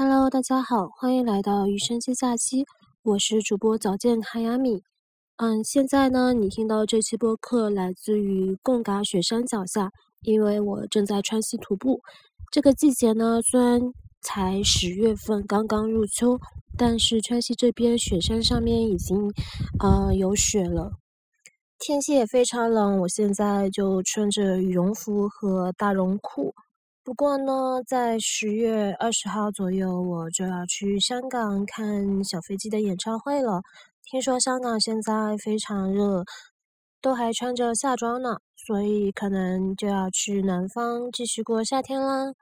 Hello，大家好，欢迎来到余生接假期，我是主播早见哈亚米。嗯，现在呢，你听到这期播客来自于贡嘎雪山脚下，因为我正在川西徒步。这个季节呢，虽然才十月份，刚刚入秋，但是川西这边雪山上面已经呃有雪了，天气也非常冷。我现在就穿着羽绒服和大绒裤。不过呢，在十月二十号左右，我就要去香港看小飞机的演唱会了。听说香港现在非常热，都还穿着夏装呢，所以可能就要去南方继续过夏天啦。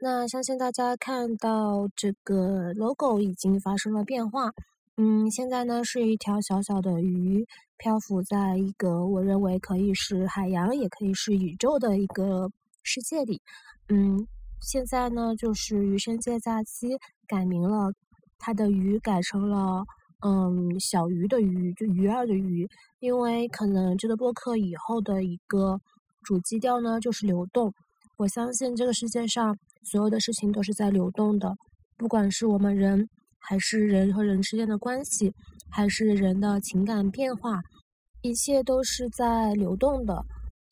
那相信大家看到这个 logo 已经发生了变化，嗯，现在呢是一条小小的鱼漂浮在一个我认为可以是海洋，也可以是宇宙的一个世界里。嗯，现在呢，就是余生借假期改名了，它的鱼改成了嗯小鱼的鱼，就鱼儿的鱼，因为可能这个播客以后的一个主基调呢就是流动。我相信这个世界上所有的事情都是在流动的，不管是我们人，还是人和人之间的关系，还是人的情感变化，一切都是在流动的。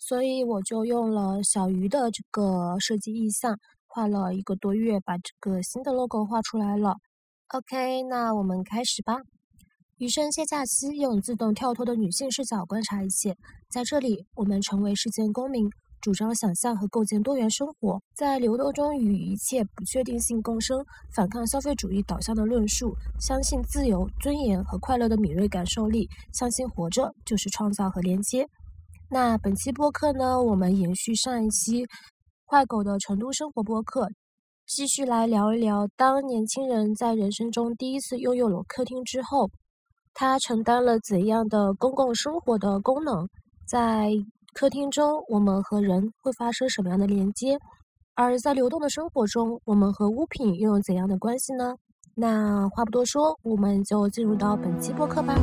所以我就用了小鱼的这个设计意向，画了一个多月，把这个新的 logo 画出来了。OK，那我们开始吧。余生歇假期，用自动跳脱的女性视角观察一切。在这里，我们成为世界公民，主张想象和构建多元生活，在流动中与一切不确定性共生，反抗消费主义导向的论述，相信自由、尊严和快乐的敏锐感受力，相信活着就是创造和连接。那本期播客呢，我们延续上一期坏狗的成都生活播客，继续来聊一聊，当年轻人在人生中第一次拥有了客厅之后，他承担了怎样的公共生活的功能？在客厅中，我们和人会发生什么样的连接？而在流动的生活中，我们和物品又有怎样的关系呢？那话不多说，我们就进入到本期播客吧。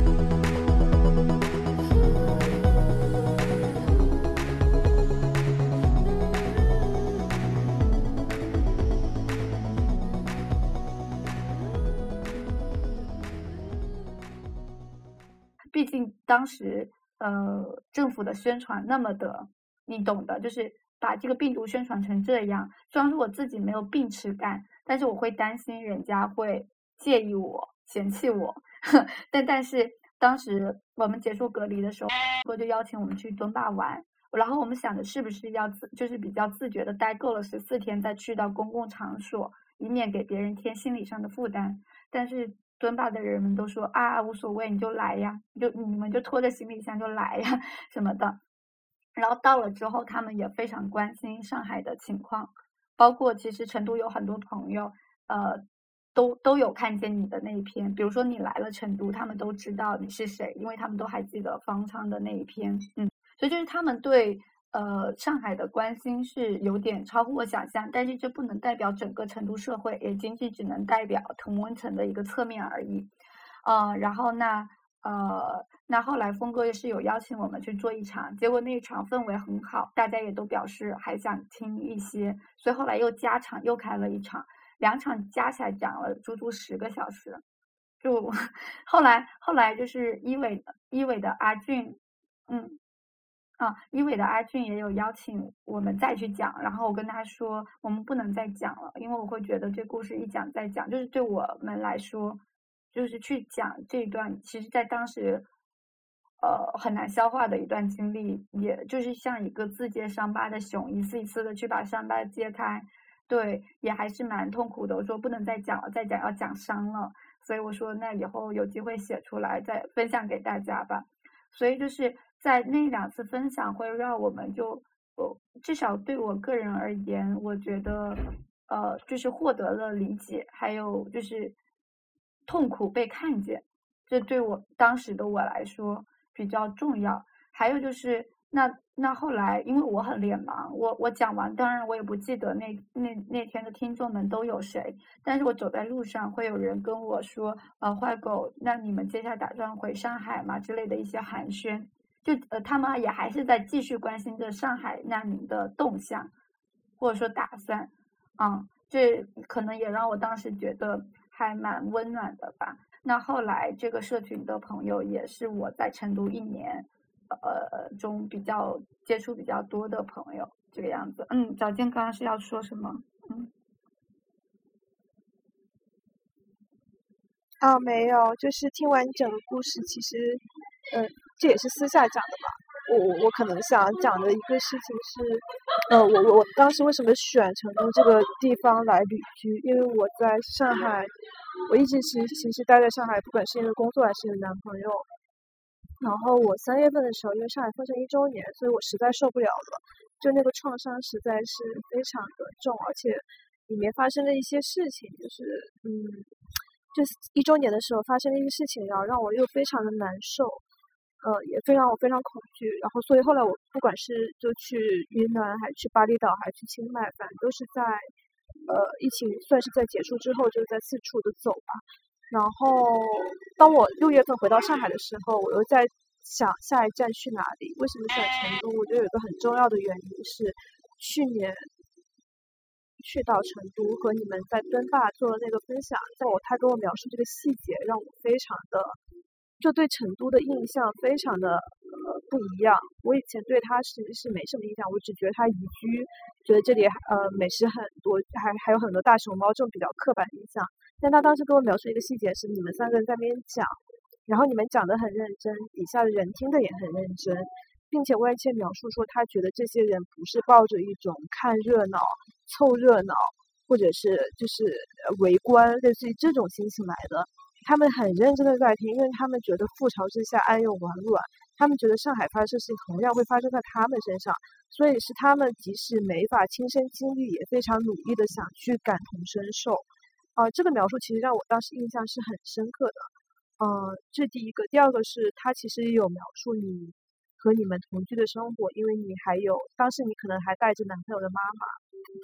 毕竟当时，呃，政府的宣传那么的，你懂的，就是把这个病毒宣传成这样。虽然说我自己没有病耻感，但是我会担心人家会介意我、嫌弃我。但但是当时我们结束隔离的时候，哥就邀请我们去敦巴玩，然后我们想着是不是要自，就是比较自觉的待够了十四天再去到公共场所，以免给别人添心理上的负担。但是。敦巴的人们都说啊，无所谓，你就来呀，就你们就拖着行李箱就来呀 什么的。然后到了之后，他们也非常关心上海的情况，包括其实成都有很多朋友，呃，都都有看见你的那一篇。比如说你来了成都，他们都知道你是谁，因为他们都还记得方舱的那一篇。嗯，所以就是他们对。呃，上海的关心是有点超乎我想象，但是这不能代表整个成都社会，也仅仅只能代表同温层的一个侧面而已。呃，然后那呃，那后来峰哥也是有邀请我们去做一场，结果那一场氛围很好，大家也都表示还想听一些，所以后来又加场又开了一场，两场加起来讲了足足十个小时。就 后来后来就是一伟的一伟的阿俊，嗯。啊，一伟的阿俊也有邀请我们再去讲，然后我跟他说，我们不能再讲了，因为我会觉得这故事一讲再讲，就是对我们来说，就是去讲这一段，其实在当时，呃，很难消化的一段经历，也就是像一个自揭伤疤的熊，一次一次的去把伤疤揭开，对，也还是蛮痛苦的。我说不能再讲了，再讲要讲伤了，所以我说那以后有机会写出来再分享给大家吧。所以就是在那两次分享，会让我们就，呃，至少对我个人而言，我觉得，呃，就是获得了理解，还有就是痛苦被看见，这对我当时的我来说比较重要。还有就是那。那后来，因为我很脸盲，我我讲完，当然我也不记得那那那天的听众们都有谁，但是我走在路上，会有人跟我说，呃，坏狗，那你们接下来打算回上海吗？之类的一些寒暄，就呃，他们也还是在继续关心着上海难民的动向，或者说打算，嗯，这可能也让我当时觉得还蛮温暖的吧。那后来这个社群的朋友也是我在成都一年，呃中比较接触比较多的朋友，这个样子。嗯，早健刚刚是要说什么？嗯。啊，没有，就是听完整个故事，其实，嗯，这也是私下讲的吧。我我我可能想讲的一个事情是，呃，我我我当时为什么选成都这个地方来旅居？因为我在上海，我一直其实其实待在上海，不管是因为工作还是因为男朋友。然后我三月份的时候，因为上海封城一周年，所以我实在受不了了，就那个创伤实在是非常的重，而且里面发生的一些事情，就是嗯，就是一周年的时候发生的一些事情，然后让我又非常的难受。呃，也非常我非常恐惧，然后所以后来我不管是就去云南，还是去巴厘岛，还是去清迈，反正都是在呃疫情算是在结束之后，就在四处的走吧。然后当我六月份回到上海的时候，我又在想下一站去哪里？为什么选成都？我觉得有一个很重要的原因是，去年去到成都和你们在敦坝做的那个分享，在我他跟我描述这个细节，让我非常的。就对成都的印象非常的呃不一样。我以前对它实是没什么印象，我只觉得它宜居，觉得这里呃美食很多，还还有很多大熊猫这种比较刻板印象。但他当时跟我描述一个细节是，你们三个人在那边讲，然后你们讲的很认真，底下的人听的也很认真，并且外界描述说他觉得这些人不是抱着一种看热闹、凑热闹，或者是就是围观，类似于这种心情来的。他们很认真的在听，因为他们觉得覆巢之下安有完卵，他们觉得上海发生的事情同样会发生在他们身上，所以是他们即使没法亲身经历，也非常努力的想去感同身受。啊，这个描述其实让我当时印象是很深刻的。嗯，这第一个，第二个是他其实也有描述你和你们同居的生活，因为你还有当时你可能还带着男朋友的妈妈，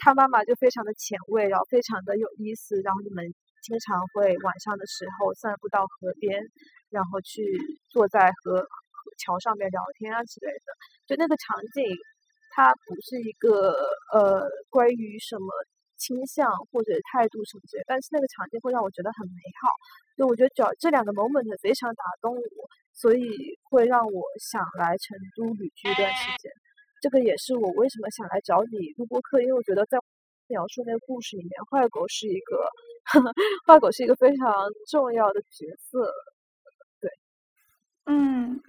他妈妈就非常的前卫，然后非常的有意思，然后你们。经常会晚上的时候散步到河边，然后去坐在河桥上面聊天啊之类的。就那个场景，它不是一个呃关于什么倾向或者态度什么之类，但是那个场景会让我觉得很美好。就我觉得这这两个 moment 非常打动我，所以会让我想来成都旅居一段时间。这个也是我为什么想来找你录播课，因为我觉得在描述那个故事里面，坏狗是一个。画狗是一个非常重要的角色，对，嗯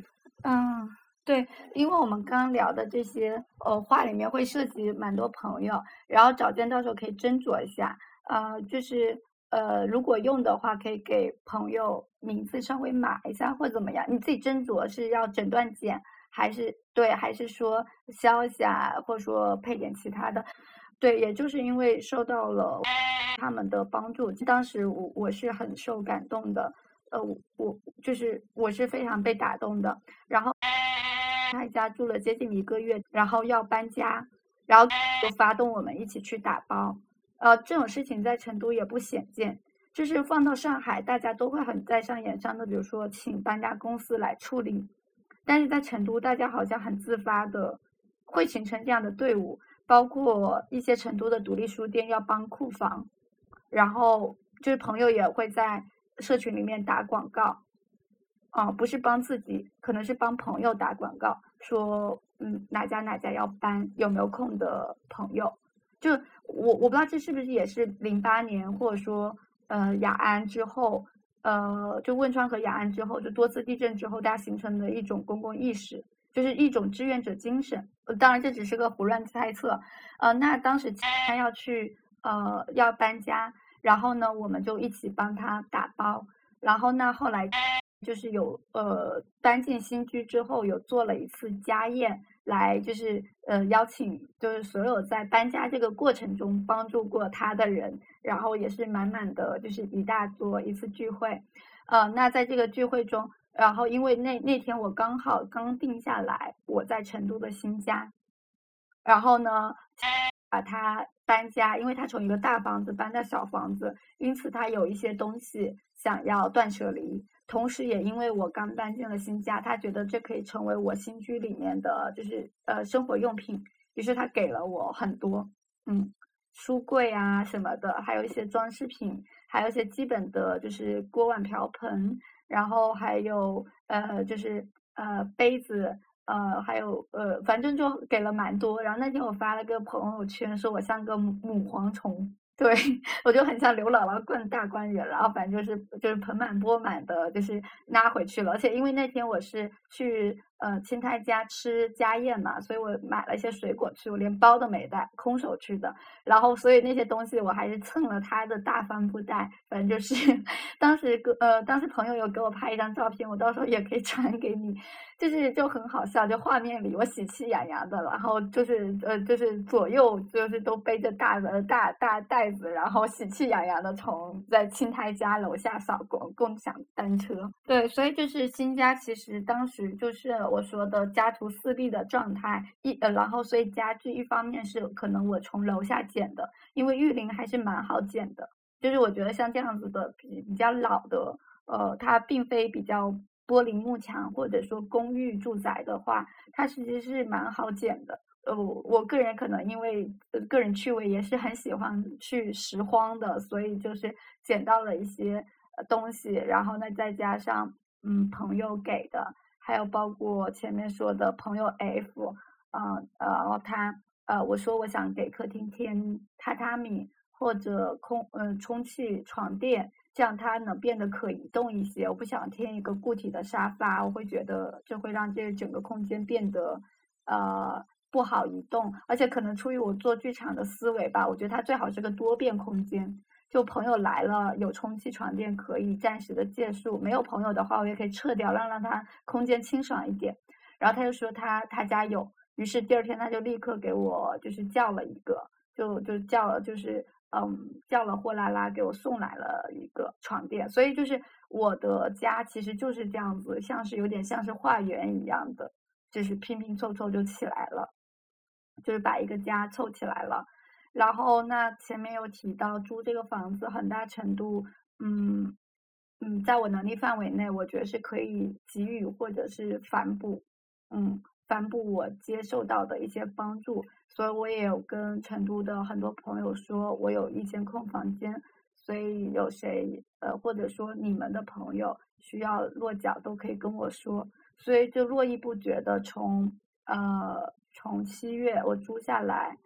嗯，对，因为我们刚刚聊的这些呃话里面会涉及蛮多朋友，然后找见到时候可以斟酌一下，呃，就是呃如果用的话，可以给朋友名字稍微码一下或怎么样，你自己斟酌是要整段剪还是对，还是说消一下，或者说配点其他的。对，也就是因为受到了他们的帮助，当时我我是很受感动的，呃，我就是我是非常被打动的。然后他家住了接近一个月，然后要搬家，然后就发动我们一起去打包。呃，这种事情在成都也不鲜见，就是放到上海，大家都会很在上演上的，比如说请搬家公司来处理，但是在成都，大家好像很自发的会形成这样的队伍。包括一些成都的独立书店要帮库房，然后就是朋友也会在社群里面打广告，啊，不是帮自己，可能是帮朋友打广告，说嗯哪家哪家要搬，有没有空的朋友？就我我不知道这是不是也是零八年或者说呃雅安之后，呃就汶川和雅安之后，就多次地震之后，大家形成的一种公共意识。就是一种志愿者精神，当然这只是个胡乱猜测。呃，那当时他要去呃要搬家，然后呢我们就一起帮他打包，然后那后来就是有呃搬进新居之后有做了一次家宴，来就是呃邀请就是所有在搬家这个过程中帮助过他的人，然后也是满满的就是一大桌一次聚会。呃，那在这个聚会中。然后，因为那那天我刚好刚定下来我在成都的新家，然后呢，把他搬家，因为他从一个大房子搬到小房子，因此他有一些东西想要断舍离。同时，也因为我刚搬进了新家，他觉得这可以成为我新居里面的就是呃生活用品，于是他给了我很多，嗯，书柜啊什么的，还有一些装饰品，还有一些基本的就是锅碗瓢盆，然后还有呃就是呃杯子，呃还有呃反正就给了蛮多。然后那天我发了个朋友圈，说我像个母母蝗虫。对，我就很像刘姥姥灌大观园，然后反正就是就是盆满钵满的，就是拉回去了。而且因为那天我是去呃亲他家吃家宴嘛，所以我买了一些水果去，我连包都没带，空手去的。然后所以那些东西我还是蹭了他的大帆布袋。反正就是 当时呃当时朋友有给我拍一张照片，我到时候也可以传给你。就是就很好笑，就画面里我喜气洋洋的，然后就是呃就是左右就是都背着大的大大袋子，然后喜气洋洋的从在青苔家楼下扫共共享单车。对，所以就是新家其实当时就是我说的家徒四壁的状态，一呃然后所以家具一方面是可能我从楼下捡的，因为玉林还是蛮好捡的，就是我觉得像这样子的比比较老的，呃它并非比较。玻璃幕墙，或者说公寓住宅的话，它其实是蛮好捡的。呃，我个人可能因为个人趣味也是很喜欢去拾荒的，所以就是捡到了一些东西，然后呢再加上嗯朋友给的，还有包括前面说的朋友 F，啊呃他呃我说我想给客厅添榻榻米或者空嗯充气床垫。这样它能变得可移动一些。我不想添一个固体的沙发，我会觉得这会让这整个空间变得呃不好移动。而且可能出于我做剧场的思维吧，我觉得它最好是个多变空间。就朋友来了，有充气床垫可以暂时的借宿；没有朋友的话，我也可以撤掉，让让它空间清爽一点。然后他就说他他家有，于是第二天他就立刻给我就是叫了一个，就就叫了就是。嗯，叫了货拉拉给我送来了一个床垫，所以就是我的家其实就是这样子，像是有点像是化缘一样的，就是拼拼凑凑就起来了，就是把一个家凑起来了。然后那前面有提到租这个房子，很大程度，嗯嗯，在我能力范围内，我觉得是可以给予或者是反哺，嗯。反哺我接受到的一些帮助，所以我也有跟成都的很多朋友说，我有一间空房间，所以有谁呃或者说你们的朋友需要落脚都可以跟我说，所以就络绎不绝的从呃从七月我租下来，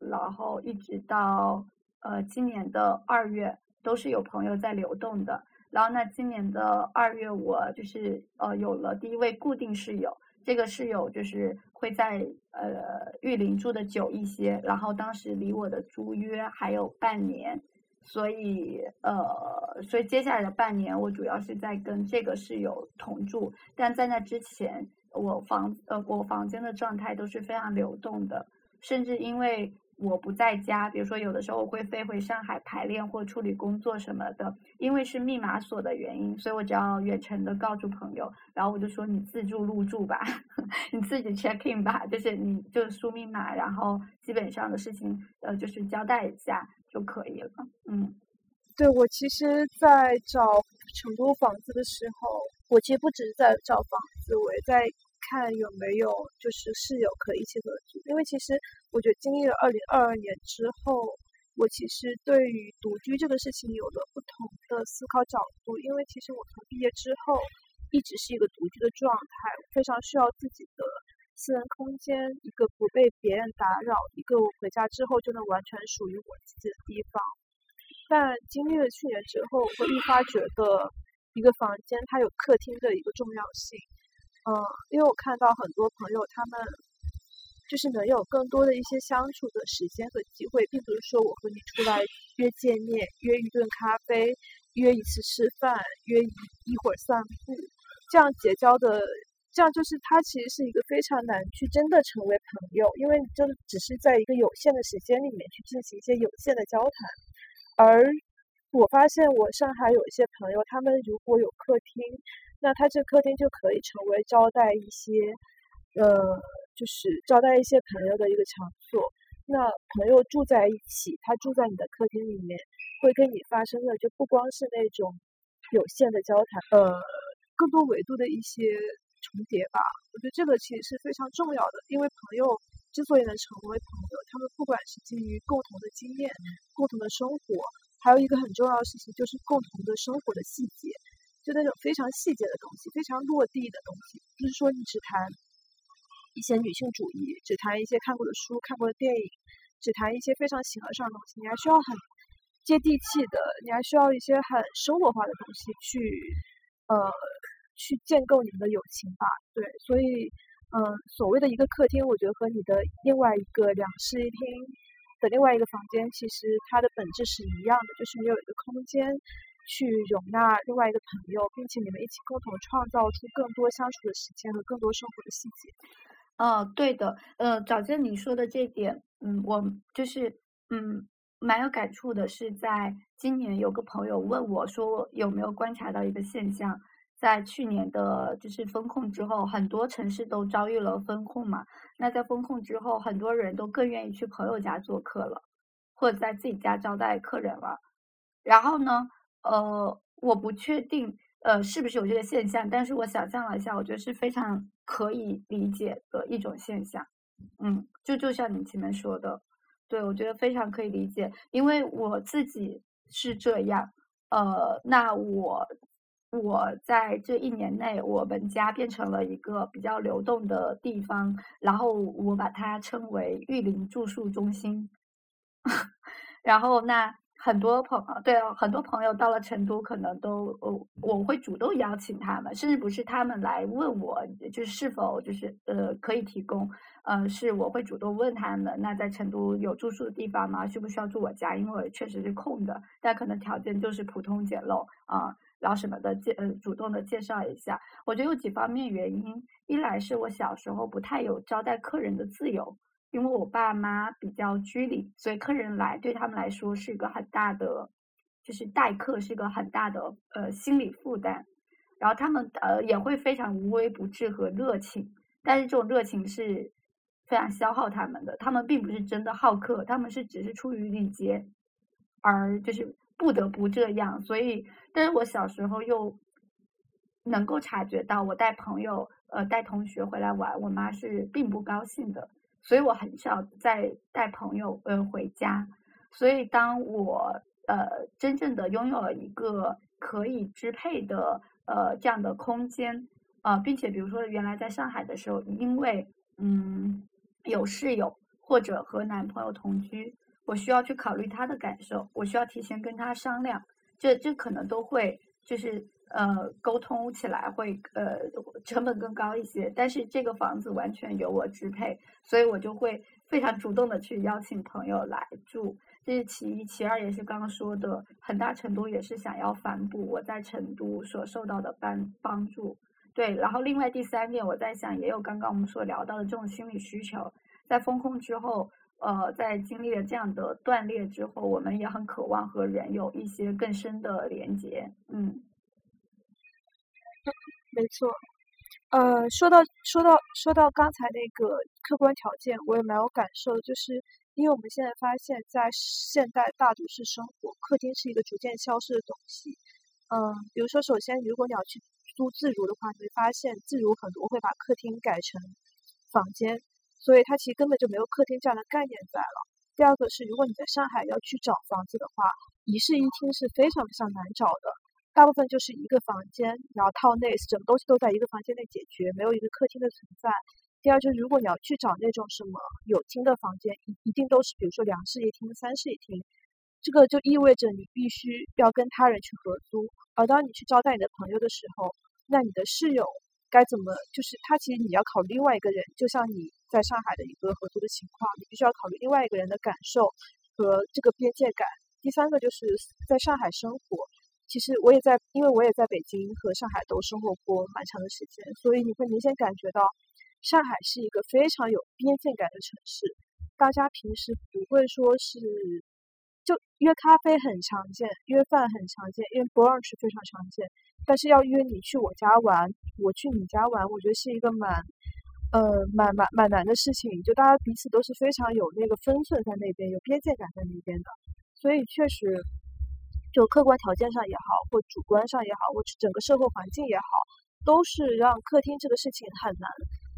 然后一直到呃今年的二月都是有朋友在流动的，然后那今年的二月我就是呃有了第一位固定室友。这个室友就是会在呃玉林住的久一些，然后当时离我的租约还有半年，所以呃，所以接下来的半年我主要是在跟这个室友同住，但在那之前，我房呃我房间的状态都是非常流动的，甚至因为。我不在家，比如说有的时候我会飞回上海排练或处理工作什么的，因为是密码锁的原因，所以我只要远程的告诉朋友，然后我就说你自助入住吧，你自己 check in 吧，就是你就输密码，然后基本上的事情呃就是交代一下就可以了。嗯，对我其实，在找成都房子的时候，我其实不只是在找房子，我也在。看有没有就是室友可以一起合租，因为其实我觉得经历了二零二二年之后，我其实对于独居这个事情有了不同的思考角度。因为其实我从毕业之后一直是一个独居的状态，非常需要自己的私人空间，一个不被别人打扰，一个我回家之后就能完全属于我自己的地方。但经历了去年之后，我会愈发觉得一个房间它有客厅的一个重要性。嗯，因为我看到很多朋友，他们就是能有更多的一些相处的时间和机会，并不是说我和你出来约见面、约一顿咖啡、约一次吃饭、约一一会儿散步，这样结交的，这样就是他其实是一个非常难去真的成为朋友，因为你就只是在一个有限的时间里面去进行一些有限的交谈。而我发现，我上海有一些朋友，他们如果有客厅。那他这客厅就可以成为招待一些，呃，就是招待一些朋友的一个场所。那朋友住在一起，他住在你的客厅里面，会跟你发生的就不光是那种有限的交谈，呃，更多维度的一些重叠吧。我觉得这个其实是非常重要的，因为朋友之所以能成为朋友，他们不管是基于共同的经验、共同的生活，还有一个很重要的事情就是共同的生活的细节，就那种非常细节的东西，非常落地的东西，不是说你只谈一些女性主义，只谈一些看过的书、看过的电影，只谈一些非常形而上的东西，你还需要很接地气的，你还需要一些很生活化的东西去，呃，去建构你们的友情吧。对，所以，嗯，所谓的一个客厅，我觉得和你的另外一个两室一厅的另外一个房间，其实它的本质是一样的，就是你有一个空间去容纳另外一个朋友，并且你们一起共同创造出更多相处的时间和更多生活的细节。哦，对的，呃，早见你说的这点，嗯，我就是，嗯，蛮有感触的，是在今年有个朋友问我说，有没有观察到一个现象，在去年的就是风控之后，很多城市都遭遇了风控嘛，那在风控之后，很多人都更愿意去朋友家做客了，或者在自己家招待客人了，然后呢，呃，我不确定。呃，是不是有这个现象？但是我想象了一下，我觉得是非常可以理解的一种现象。嗯，就就像你前面说的，对我觉得非常可以理解，因为我自己是这样。呃，那我我在这一年内，我们家变成了一个比较流动的地方，然后我把它称为玉林住宿中心。然后那。很多朋对很多朋友到了成都，可能都我我会主动邀请他们，甚至不是他们来问我，就是否就是呃可以提供，呃是我会主动问他们，那在成都有住宿的地方吗？需不需要住我家？因为确实是空的，但可能条件就是普通简陋啊，然后什么的介呃主动的介绍一下。我觉得有几方面原因，一来是我小时候不太有招待客人的自由。因为我爸妈比较拘礼，所以客人来对他们来说是一个很大的，就是待客是一个很大的呃心理负担。然后他们呃也会非常无微不至和热情，但是这种热情是非常消耗他们的。他们并不是真的好客，他们是只是出于礼节而就是不得不这样。所以，但是我小时候又能够察觉到，我带朋友呃带同学回来玩，我妈是并不高兴的。所以我很少再带朋友呃回家，所以当我呃真正的拥有了一个可以支配的呃这样的空间呃，并且比如说原来在上海的时候，因为嗯有室友或者和男朋友同居，我需要去考虑他的感受，我需要提前跟他商量，这这可能都会就是。呃，沟通起来会呃成本更高一些，但是这个房子完全由我支配，所以我就会非常主动的去邀请朋友来住，这是其一，其二也是刚刚说的，很大程度也是想要反哺我在成都所受到的帮帮助，对，然后另外第三点，我在想也有刚刚我们所聊到的这种心理需求，在风控之后，呃，在经历了这样的断裂之后，我们也很渴望和人有一些更深的连接，嗯。没错，呃，说到说到说到刚才那个客观条件，我也蛮有感受，就是因为我们现在发现，在现代大都市生活，客厅是一个逐渐消失的东西。嗯，比如说，首先，如果你要去租自如的话，你会发现自如很多会把客厅改成房间，所以它其实根本就没有客厅这样的概念在了。第二个是，如果你在上海要去找房子的话，一室一厅是非常非常难找的。大部分就是一个房间，然后套内，整个东西都在一个房间内解决，没有一个客厅的存在。第二就是，如果你要去找那种什么有厅的房间，一一定都是比如说两室一厅、三室一厅，这个就意味着你必须要跟他人去合租。而当你去招待你的朋友的时候，那你的室友该怎么？就是他其实你要考虑另外一个人，就像你在上海的一个合租的情况，你必须要考虑另外一个人的感受和这个边界感。第三个就是在上海生活。其实我也在，因为我也在北京和上海都生活过蛮长的时间，所以你会明显感觉到，上海是一个非常有边界感的城市。大家平时不会说是，就约咖啡很常见，约饭很常见，因为 brunch 非常常见。但是要约你去我家玩，我去你家玩，我觉得是一个蛮，呃，蛮蛮蛮难的事情。就大家彼此都是非常有那个分寸在那边，有边界感在那边的，所以确实。就客观条件上也好，或主观上也好，或整个社会环境也好，都是让客厅这个事情很难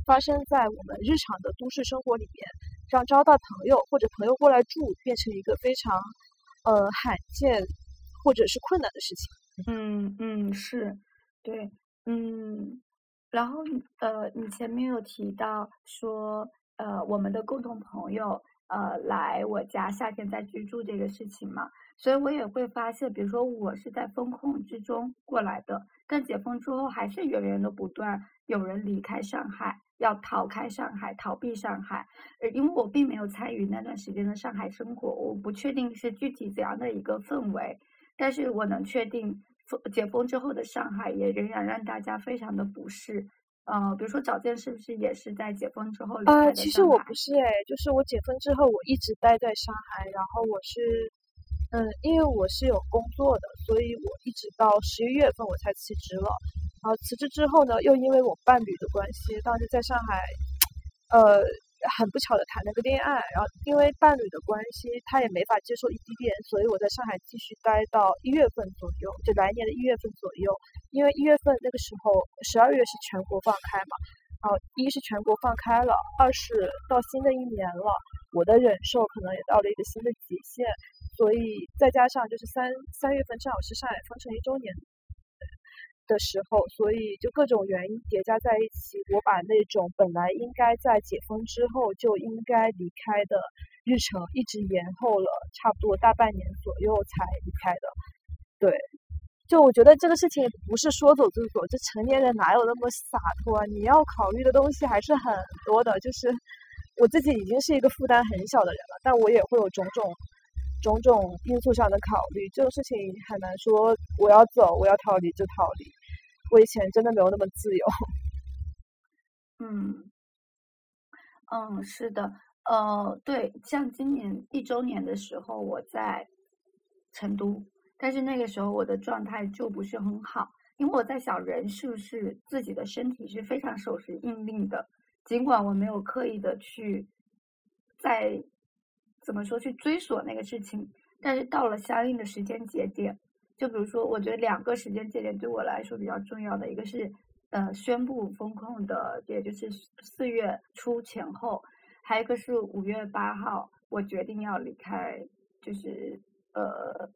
发生在我们日常的都市生活里面，让招待朋友或者朋友过来住变成一个非常呃罕见或者是困难的事情。嗯嗯，是，对，嗯，然后呃，你前面有提到说，呃，我们的共同朋友呃来我家夏天在居住这个事情嘛，所以我也会发现，比如说我是在风控之中过来的，但解封之后还是源源的不断有人离开上海，要逃开上海，逃避上海，呃，因为我并没有参与那段时间的上海生活，我不确定是具体怎样的一个氛围。但是我能确定，解封之后的上海也仍然让大家非常的不适。呃，比如说早见是不是也是在解封之后离开呃，其实我不是哎，就是我解封之后，我一直待在上海，然后我是，嗯，因为我是有工作的，所以我一直到十一月份我才辞职了。然后辞职之后呢，又因为我伴侣的关系，当时在上海，呃，很不巧的谈了个恋爱，然后因为伴侣的关系，他也没法接受异地恋，所以我在上海继续待到一月份左右，就来年的一月份左右。因为一月份那个时候，十二月是全国放开嘛，然后一是全国放开了，二是到新的一年了，我的忍受可能也到了一个新的极限，所以再加上就是三三月份正好是上海封城一周年的时候，所以就各种原因叠加在一起，我把那种本来应该在解封之后就应该离开的日程，一直延后了差不多大半年左右才离开的。对，就我觉得这个事情不是说走就走，这成年人哪有那么洒脱啊？你要考虑的东西还是很多的。就是我自己已经是一个负担很小的人了，但我也会有种种种种因素上的考虑。这种事情很难说我要走，我要逃离就逃离。我以前真的没有那么自由。嗯，嗯，是的，呃，对，像今年一周年的时候，我在成都，但是那个时候我的状态就不是很好，因为我在想，人是不是自己的身体是非常守时应令的，尽管我没有刻意的去在怎么说去追索那个事情，但是到了相应的时间节点，就比如说，我觉得两个时间节点对我来说比较重要的，一个是呃宣布封控的，也就是四月初前后，还有一个是五月八号，我决定要离开，就是呃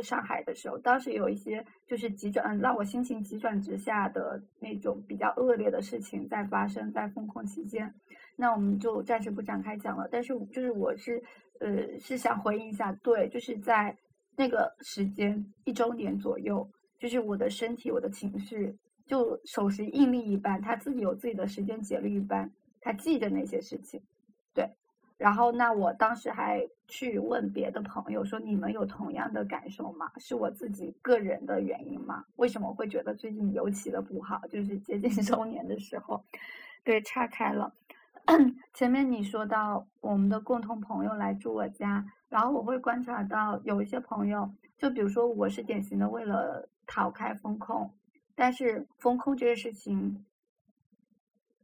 上海的时候，当时有一些就是急转让我心情急转直下的那种比较恶劣的事情在发生在封控期间，那我们就暂时不展开讲了。但是就是我是呃是想回应一下，对，就是在那个时间一周年左右，就是我的身体、我的情绪就手时应力一般，他自己有自己的时间节律一般，他记着那些事情，对。然后那我当时还去问别的朋友说，你们有同样的感受吗？是我自己个人的原因吗？为什么会觉得最近尤其的不好？就是接近 周年的时候，对，岔开了。前面你说到我们的共同朋友来住我家，然后我会观察到有一些朋友，就比如说我是典型的为了逃开风控，但是风控这个事情，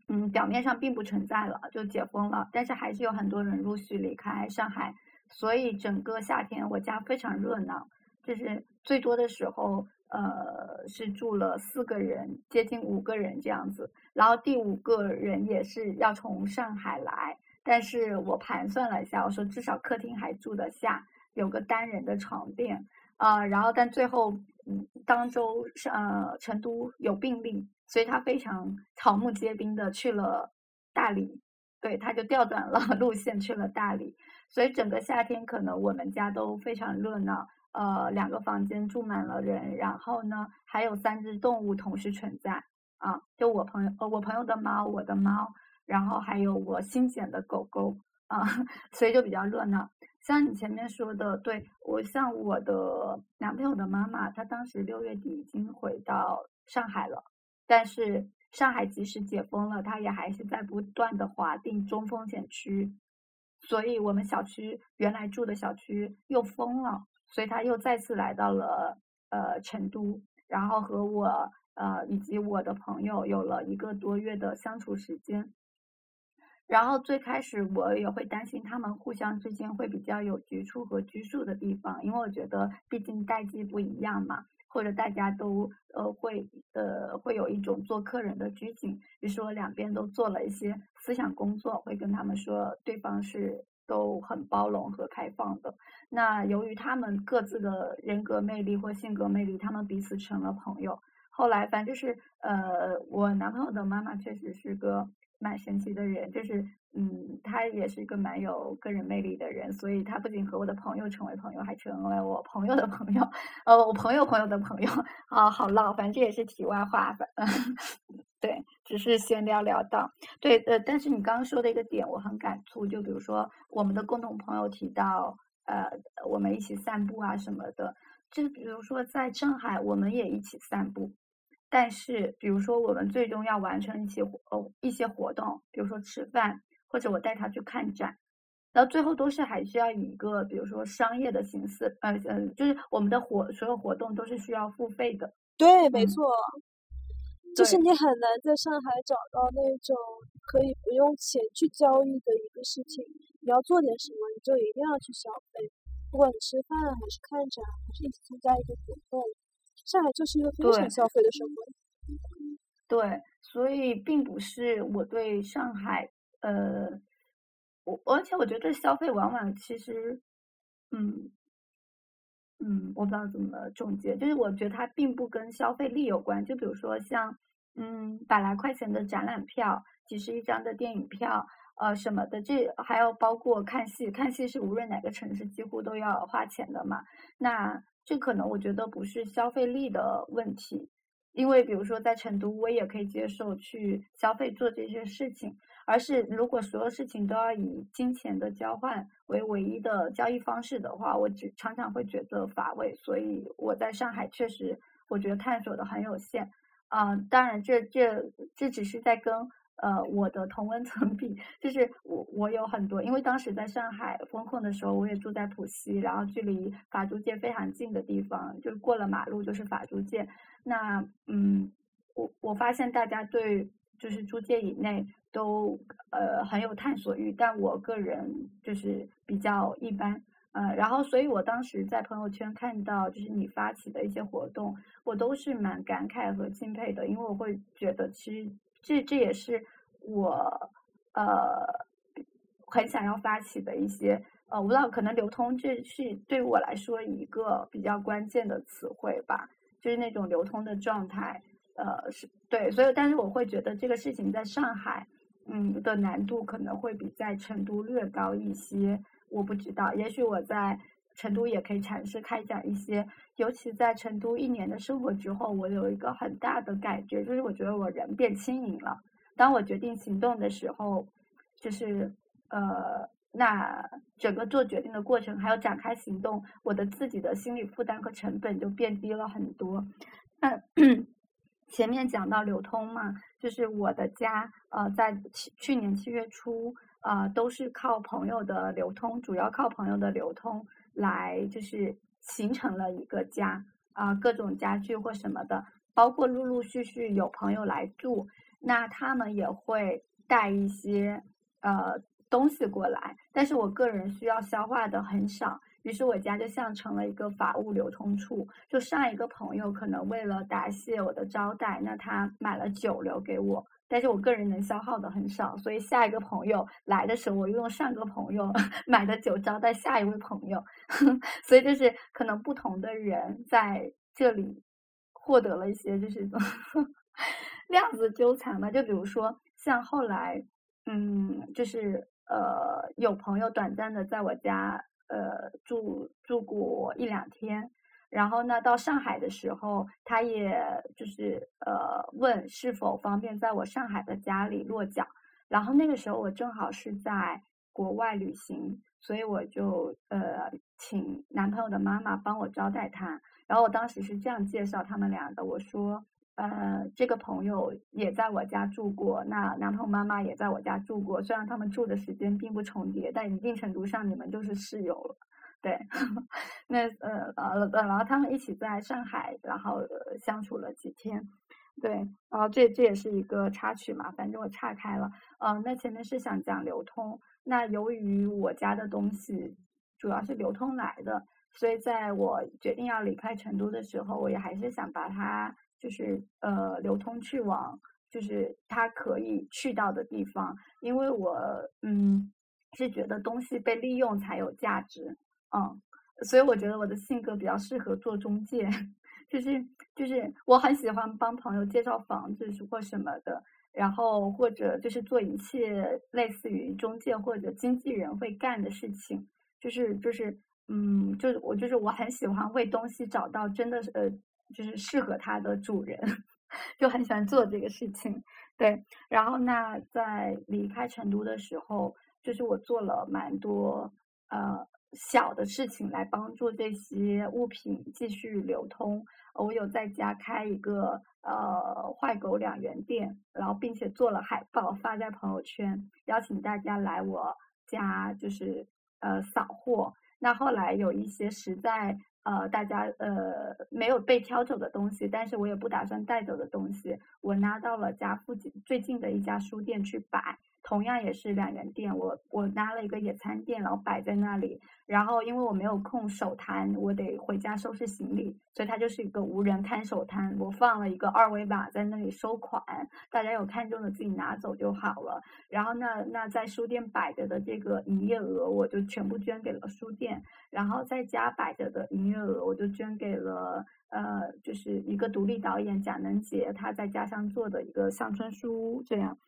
嗯，表面上并不存在了，就解封了，但是还是有很多人陆续离开上海，所以整个夏天我家非常热闹，就是最多的时候，呃，是住了四个人，接近五个人这样子。然后第五个人也是要从上海来，但是我盘算了一下，我说至少客厅还住得下，有个单人的床垫，啊、然后但最后，嗯，当周是呃成都有病例，所以他非常草木皆兵的去了大理，对，他就调转了 路线去了大理，所以整个夏天可能我们家都非常热闹，呃，两个房间住满了人，然后呢还有三只动物同时存在。啊，就我朋友，呃，我朋友的猫，我的猫，然后还有我新捡的狗狗啊，所以就比较热闹。像你前面说的，对我像我的男朋友的妈妈，她当时六月底已经回到上海了，但是上海即使解封了，她也还是在不断的划定中风险区，所以我们小区原来住的小区又封了，所以他又再次来到了呃成都，然后和我。呃，以及我的朋友有了一个多月的相处时间，然后最开始我也会担心他们互相之间会比较有局促和拘束的地方，因为我觉得毕竟代际不一样嘛，或者大家都呃会呃会有一种做客人的拘谨，于是我两边都做了一些思想工作，会跟他们说对方是都很包容和开放的。那由于他们各自的人格魅力或性格魅力，他们彼此成了朋友。后来反正就是呃，我男朋友的妈妈确实是个。蛮神奇的人，就是嗯，他也是一个蛮有个人魅力的人，所以他不仅和我的朋友成为朋友，还成为我朋友的朋友，呃，我朋友朋友的朋友，啊，好唠，反正这也是题外话，反 对，只是闲聊聊到，对，呃，但是你刚刚说的一个点我很感触，就比如说我们的共同朋友提到，呃，我们一起散步啊什么的，就比如说在上海，我们也一起散步。但是，比如说，我们最终要完成一些呃一些活动，比如说吃饭，或者我带他去看展，然后最后都是还需要以一个比如说商业的形式，呃呃，就是我们的活所有活动都是需要付费的。对，没错，就是你很难在上海找到那种可以不用钱去交易的一个事情。你要做点什么，你就一定要去消费，不管你吃饭还是看展，还是一起参加一个活动。上海就是一个非常消费的社会，对，所以并不是我对上海，呃，我而且我觉得消费往往其实，嗯，嗯，我不知道怎么总结，就是我觉得它并不跟消费力有关，就比如说像，嗯，百来块钱的展览票，几十一张的电影票，呃，什么的，这还有包括看戏，看戏是无论哪个城市几乎都要花钱的嘛，那。这可能我觉得不是消费力的问题，因为比如说在成都，我也可以接受去消费做这些事情，而是如果所有事情都要以金钱的交换为唯一的交易方式的话，我只常常会觉得乏味。所以我在上海确实，我觉得探索的很有限。啊，当然这这这只是在跟。呃，我的同温层比就是我，我有很多，因为当时在上海封控的时候，我也住在浦西，然后距离法租界非常近的地方，就是过了马路就是法租界。那嗯，我我发现大家对就是租界以内都呃很有探索欲，但我个人就是比较一般。呃，然后所以我当时在朋友圈看到就是你发起的一些活动，我都是蛮感慨和钦佩的，因为我会觉得其实。这这也是我呃很想要发起的一些呃，我不知道可能流通这是对我来说一个比较关键的词汇吧，就是那种流通的状态，呃是对，所以但是我会觉得这个事情在上海嗯的难度可能会比在成都略高一些，我不知道，也许我在。成都也可以尝试开展一些，尤其在成都一年的生活之后，我有一个很大的感觉，就是我觉得我人变轻盈了。当我决定行动的时候，就是呃，那整个做决定的过程，还有展开行动，我的自己的心理负担和成本就变低了很多。那 前面讲到流通嘛，就是我的家呃，在去去年七月初呃，都是靠朋友的流通，主要靠朋友的流通。来就是形成了一个家啊，各种家具或什么的，包括陆陆续续有朋友来住，那他们也会带一些呃东西过来，但是我个人需要消化的很少，于是我家就像成了一个法物流通处。就上一个朋友可能为了答谢我的招待，那他买了酒留给我。但是我个人能消耗的很少，所以下一个朋友来的时候，我又用上个朋友 买的酒招待下一位朋友，所以就是可能不同的人在这里获得了一些就是 量子纠缠嘛。就比如说像后来，嗯，就是呃有朋友短暂的在我家呃住住过一两天。然后呢，到上海的时候，他也就是呃问是否方便在我上海的家里落脚。然后那个时候我正好是在国外旅行，所以我就呃请男朋友的妈妈帮我招待他。然后我当时是这样介绍他们俩的，我说呃这个朋友也在我家住过，那男朋友妈妈也在我家住过，虽然他们住的时间并不重叠，但一定程度上你们就是室友了。对，那呃呃，然后他们一起在上海，然后相处了几天，对，然后这这也是一个插曲嘛，反正我岔开了。嗯，那前面是想讲流通，那由于我家的东西主要是流通来的，所以在我决定要离开成都的时候，我也还是想把它就是呃流通去往就是它可以去到的地方，因为我嗯是觉得东西被利用才有价值，嗯，所以我觉得我的性格比较适合做中介。就是就是我很喜欢帮朋友介绍房子或什么的，然后或者就是做一切类似于中介或者经纪人会干的事情，就是就是嗯，就是我就是我很喜欢为东西找到真的是呃就是适合它的主人，就很喜欢做这个事情。对，然后那在离开成都的时候，就是我做了蛮多呃。小的事情来帮助这些物品继续流通。我有在家开一个呃坏狗两元店，然后并且做了海报发在朋友圈，邀请大家来我家就是呃扫货。那后来有一些实在呃大家呃没有被挑走的东西，但是我也不打算带走的东西，我拿到了家附近最近的一家书店去摆。同样也是两元店，我我拿了一个野餐垫，然后摆在那里。然后因为我没有空手摊，我得回家收拾行李，所以它就是一个无人看守摊。我放了一个二维码在那里收款，大家有看中的自己拿走就好了。然后那那在书店摆着的这个营业额，我就全部捐给了书店。然后在家摆着的营业额，我就捐给了呃，就是一个独立导演贾能杰他在家乡做的一个乡村书屋，这样。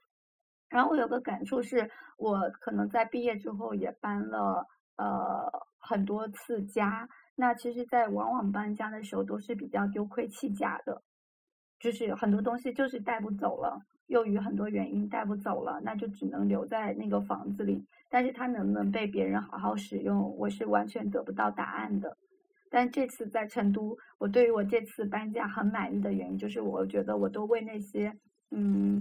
然后我有个感触是，我可能在毕业之后也搬了呃很多次家。那其实，在往往搬家的时候都是比较丢盔弃甲的，就是很多东西就是带不走了，由于很多原因带不走了，那就只能留在那个房子里。但是它能不能被别人好好使用，我是完全得不到答案的。但这次在成都，我对于我这次搬家很满意的原因，就是我觉得我都为那些嗯。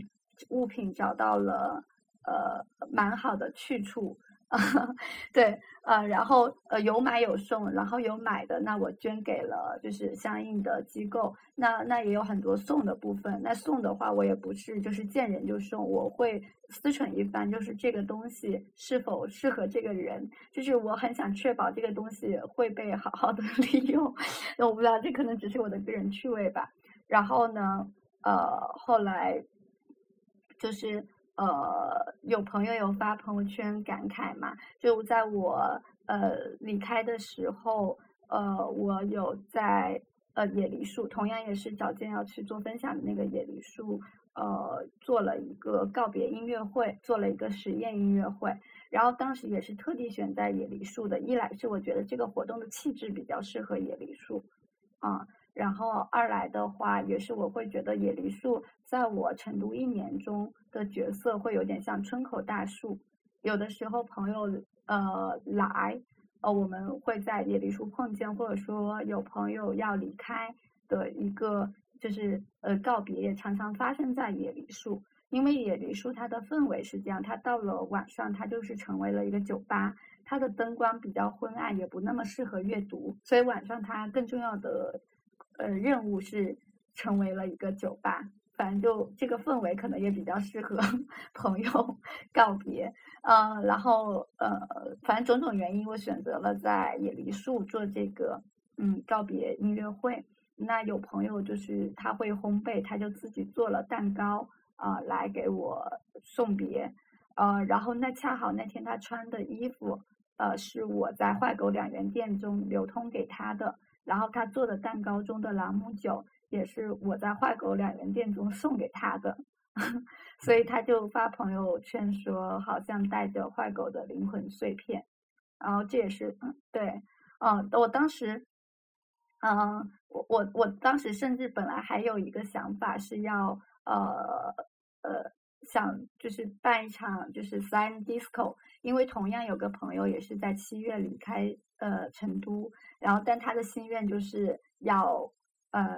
物品找到了，呃，蛮好的去处，对，呃，然后呃有买有送，然后有买的那我捐给了就是相应的机构，那那也有很多送的部分，那送的话我也不是就是见人就送，我会思忖一番，就是这个东西是否适合这个人，就是我很想确保这个东西会被好好的 利用，我不知道这可能只是我的个人趣味吧，然后呢，呃，后来。就是呃，有朋友有发朋友圈感慨嘛，就在我呃离开的时候，呃，我有在呃野梨树，同样也是找见要去做分享的那个野梨树，呃，做了一个告别音乐会，做了一个实验音乐会，然后当时也是特地选在野梨树的，一来是我觉得这个活动的气质比较适合野梨树，啊。然后二来的话，也是我会觉得野梨树在我成都一年中的角色会有点像村口大树。有的时候朋友呃来，呃我们会在野梨树碰见，或者说有朋友要离开的一个就是呃告别，也常常发生在野梨树。因为野梨树它的氛围是这样，它到了晚上它就是成为了一个酒吧，它的灯光比较昏暗，也不那么适合阅读，所以晚上它更重要的。呃，任务是成为了一个酒吧，反正就这个氛围可能也比较适合 朋友告别，嗯，然后呃，反正种种原因，我选择了在野梨树做这个嗯告别音乐会。那有朋友就是他会烘焙，他就自己做了蛋糕啊来给我送别，呃，然后那恰好那天他穿的衣服，呃，是我在坏狗两元店中流通给他的。然后他做的蛋糕中的朗姆酒也是我在坏狗两元店中送给他的，所以他就发朋友圈说好像带着坏狗的灵魂碎片，然后这也是嗯对，嗯我当时，嗯我我我当时甚至本来还有一个想法是要呃呃想就是办一场就是 sign disco，因为同样有个朋友也是在七月离开。呃，成都，然后但他的心愿就是要呃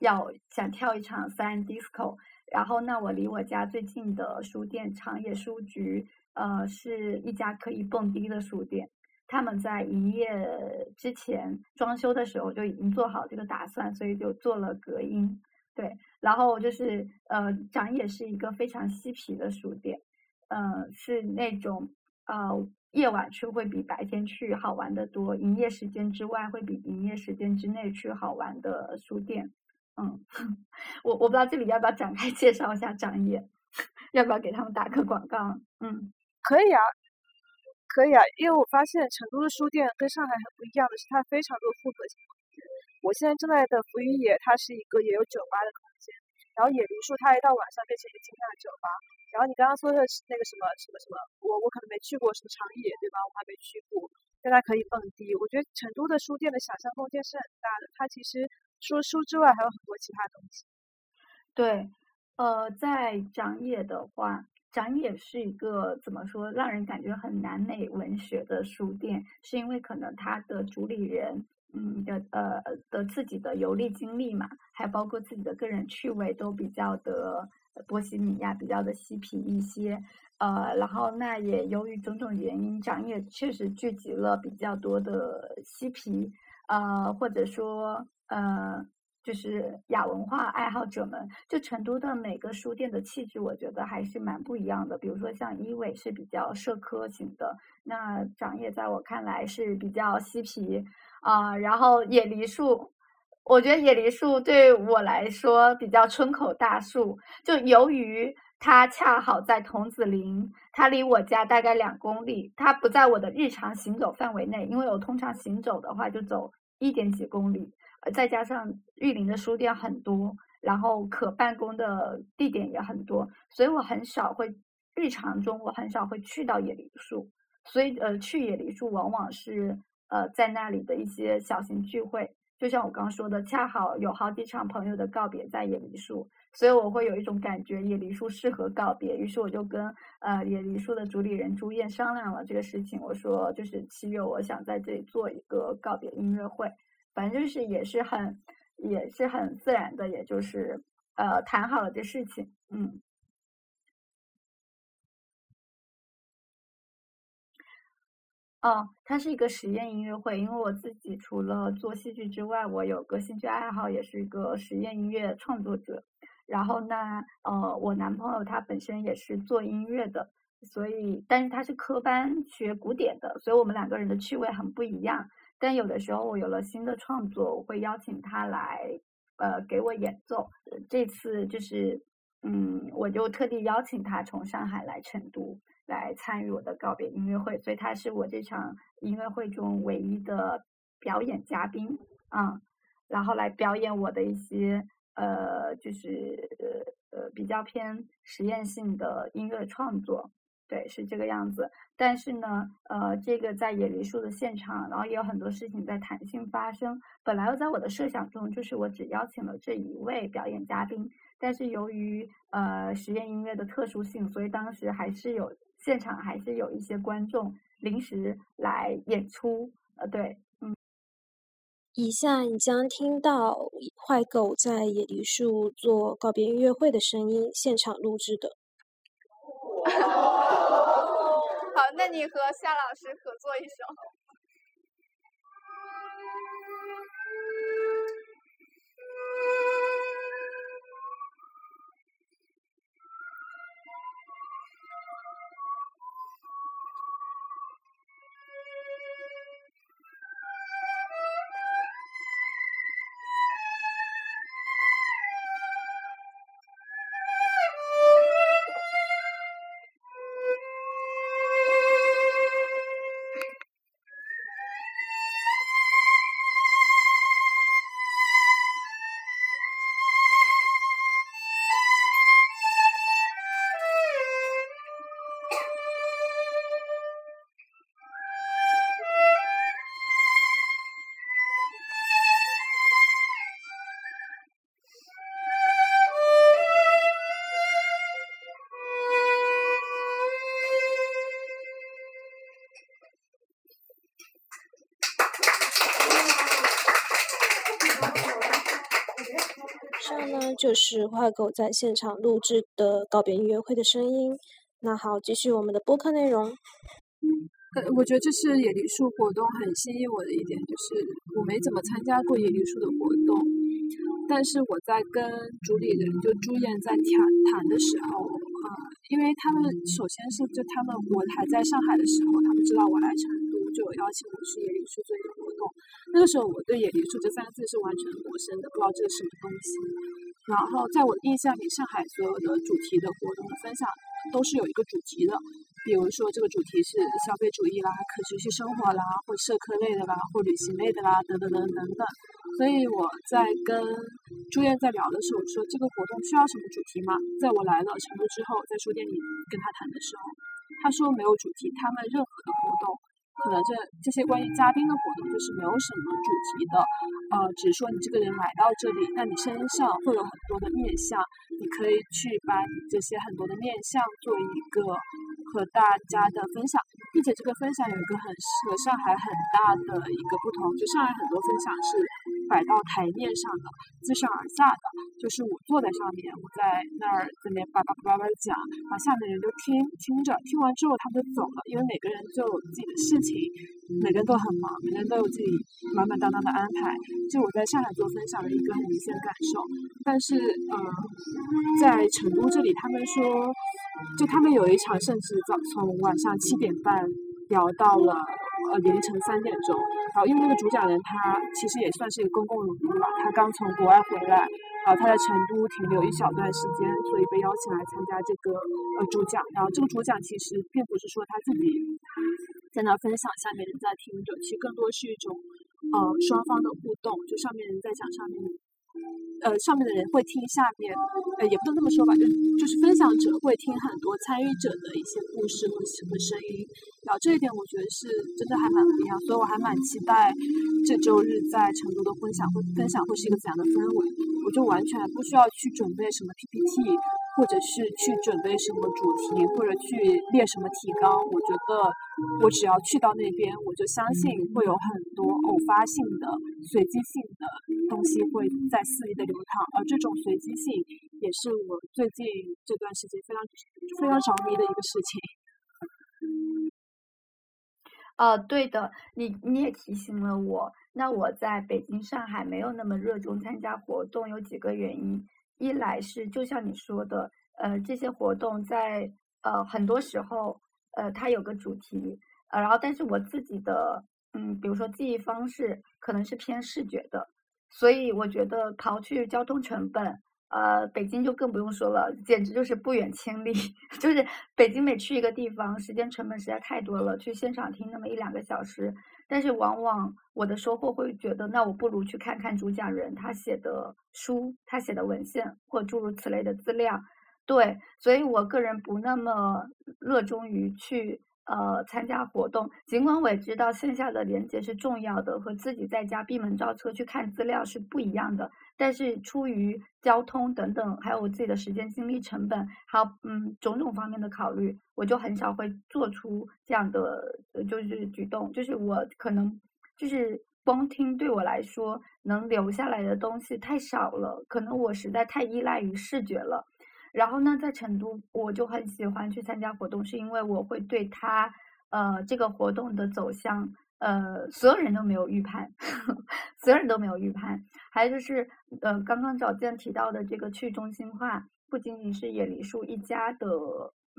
要想跳一场三 disco，然后那我离我家最近的书店长野书局，呃是一家可以蹦迪的书店，他们在营业之前装修的时候就已经做好这个打算，所以就做了隔音，对，然后就是呃，长野是一个非常嬉皮的书店，呃，是那种呃夜晚去会比白天去好玩的多，营业时间之外会比营业时间之内去好玩的书店。嗯，我我不知道这里要不要展开介绍一下长野，要不要给他们打个广告？嗯，可以啊，可以啊，因为我发现成都的书店跟上海很不一样的是，它非常多复合型。我现在正在的浮云野，它是一个也有酒吧的空间，然后野梨树它一到晚上变成一个精酿酒吧。然后你刚刚说的是那个什么什么什么，我我可能没去过什么长野，对吧？我还没去过，但它可以蹦迪。我觉得成都的书店的想象空间是很大的，它其实除了书之外还有很多其他东西。对，呃，在长野的话，长野是一个怎么说，让人感觉很南美文学的书店，是因为可能它的主理人。嗯的呃的自己的游历经历嘛，还包括自己的个人趣味都比较的波西米亚，比较的嬉皮一些。呃，然后那也由于种种原因，长野确实聚集了比较多的嬉皮，呃，或者说呃，就是亚文化爱好者们。就成都的每个书店的气质，我觉得还是蛮不一样的。比如说像一伟是比较社科型的，那长野在我看来是比较嬉皮。啊，然后野梨树，我觉得野梨树对我来说比较村口大树，就由于它恰好在桐梓林，它离我家大概两公里，它不在我的日常行走范围内，因为我通常行走的话就走一点几公里，呃，再加上玉林的书店很多，然后可办公的地点也很多，所以我很少会日常中我很少会去到野梨树，所以呃，去野梨树往往是。呃，在那里的一些小型聚会，就像我刚刚说的，恰好有好几场朋友的告别在野梨树，所以我会有一种感觉，野梨树适合告别。于是我就跟呃野梨树的主理人朱燕商量了这个事情，我说就是七月我想在这里做一个告别音乐会，反正就是也是很也是很自然的，也就是呃谈好了这事情，嗯。哦，它是一个实验音乐会，因为我自己除了做戏剧之外，我有个兴趣爱好，也是一个实验音乐创作者。然后呢，呃，我男朋友他本身也是做音乐的，所以，但是他是科班学古典的，所以我们两个人的趣味很不一样。但有的时候我有了新的创作，我会邀请他来，呃，给我演奏。这次就是，嗯，我就特地邀请他从上海来成都。来参与我的告别音乐会，所以他是我这场音乐会中唯一的表演嘉宾啊，然后来表演我的一些呃，就是呃比较偏实验性的音乐创作，对，是这个样子。但是呢，呃，这个在野梨树的现场，然后也有很多事情在弹性发生。本来在我的设想中，就是我只邀请了这一位表演嘉宾，但是由于呃实验音乐的特殊性，所以当时还是有。现场还是有一些观众临时来演出，呃，对，嗯。以下你将听到坏狗在野梨树做告别音乐会的声音，现场录制的。好，那你和夏老师合作一首。是画狗在现场录制的告别音乐会的声音。那好，继续我们的播客内容。嗯，我觉得这次野梨树活动很吸引我的一点，就是我没怎么参加过野梨树的活动，但是我在跟主理人就朱燕在谈谈的时候，呃，因为他们首先是就他们我还在上海的时候，他们知道我来成都，就有邀请我去野梨树做一个活动。那个时候我对野梨树这三个字是完全陌生的，不知道这是什么东西。然后在我的印象里，上海所有的主题的活动的分享都是有一个主题的。比如说，这个主题是消费主义啦、可持续生活啦，或社科类的啦，或旅行类的啦，等等等等等。所以我在跟朱燕在聊的时候，说这个活动需要什么主题吗？在我来了成都之后，在书店里跟他谈的时候，他说没有主题，他们任何的活动。可能这这些关于嘉宾的活动就是没有什么主题的，呃，只是说你这个人来到这里，那你身上会有很多的面相，你可以去把你这些很多的面相做一个和大家的分享，并且这个分享有一个很适合上海很大的一个不同，就上海很多分享是摆到台面上的，自上而下的，就是我坐在上面，我在那儿这边叭叭叭叭讲，然后下面人就听听着，听完之后他们就走了，因为每个人就有自己的事情。每个人都很忙，每个人都有自己满满当当的安排。就我在上海做分享的一个很明显的感受，但是呃，在成都这里，他们说，就他们有一场甚至早从晚上七点半聊到了呃凌晨三点钟。然后因为那个主讲人他其实也算是一个公共人物吧，他刚从国外回来，然后他在成都停留一小段时间，所以被邀请来参加这个呃主讲。然后这个主讲其实并不是说他自己。在那分享，下面人在听着，其实更多是一种呃双方的互动，就上面人在讲，上面呃上面的人会听下面，呃也不能这么说吧，就就是分享者会听很多参与者的一些故事和和声音，然后这一点我觉得是真的还蛮不一样，所以我还蛮期待这周日在成都的分享会分享会是一个怎样的氛围，我就完全不需要去准备什么 PPT。或者是去准备什么主题，或者去列什么提纲，我觉得我只要去到那边，我就相信会有很多偶发性的、随机性的东西会在肆意的流淌，而这种随机性也是我最近这段时间非常非常着迷的一个事情。哦，对的，你你也提醒了我，那我在北京、上海没有那么热衷参加活动，有几个原因。一来是就像你说的，呃，这些活动在呃很多时候，呃，它有个主题，呃，然后但是我自己的，嗯，比如说记忆方式可能是偏视觉的，所以我觉得刨去交通成本，呃，北京就更不用说了，简直就是不远千里，就是北京每去一个地方，时间成本实在太多了，去现场听那么一两个小时。但是往往我的收获会觉得，那我不如去看看主讲人他写的书，他写的文献或诸如此类的资料。对，所以我个人不那么热衷于去。呃，参加活动，尽管我也知道线下的连接是重要的，和自己在家闭门造车去看资料是不一样的。但是出于交通等等，还有我自己的时间、精力、成本，还有嗯种种方面的考虑，我就很少会做出这样的就是举动。就是我可能就是光听对我来说能留下来的东西太少了，可能我实在太依赖于视觉了。然后呢，在成都，我就很喜欢去参加活动，是因为我会对他，呃，这个活动的走向，呃，所有人都没有预判，所有人都没有预判。还有就是，呃，刚刚早见提到的这个去中心化，不仅仅是野梨树一家的，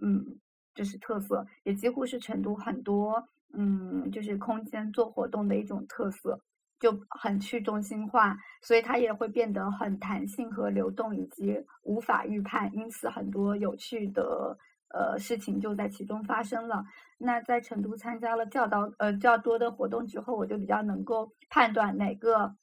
嗯，就是特色，也几乎是成都很多，嗯，就是空间做活动的一种特色。就很去中心化，所以它也会变得很弹性和流动，以及无法预判，因此很多有趣的呃事情就在其中发生了。那在成都参加了较多呃较多的活动之后，我就比较能够判断哪个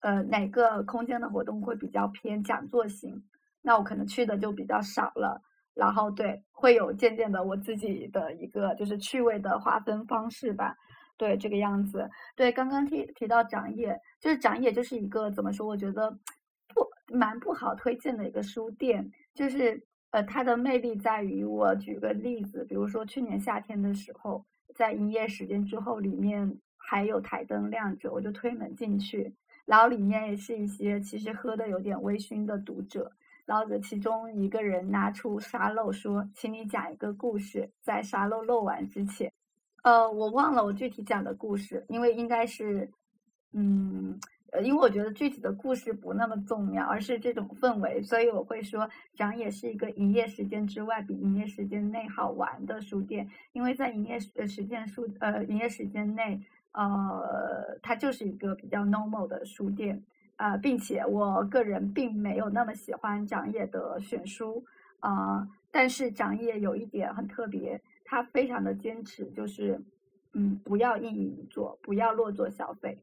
呃哪个空间的活动会比较偏讲座型，那我可能去的就比较少了。然后对，会有渐渐的我自己的一个就是趣味的划分方式吧。对这个样子，对刚刚提提到长野，就是长野就是一个怎么说？我觉得不蛮不好推荐的一个书店，就是呃它的魅力在于，我举个例子，比如说去年夏天的时候，在营业时间之后，里面还有台灯亮着，我就推门进去，然后里面也是一些其实喝的有点微醺的读者，然后其中一个人拿出沙漏说：“请你讲一个故事，在沙漏漏完之前。”呃，我忘了我具体讲的故事，因为应该是，嗯，呃，因为我觉得具体的故事不那么重要，而是这种氛围，所以我会说长野是一个营业时间之外比营业时间内好玩的书店，因为在营业时时间数呃营业时间内，呃，它就是一个比较 normal 的书店，呃，并且我个人并没有那么喜欢长野的选书，啊，但是长野有一点很特别，他非常的坚持，就是嗯，不要一椅一座，不要落座消费。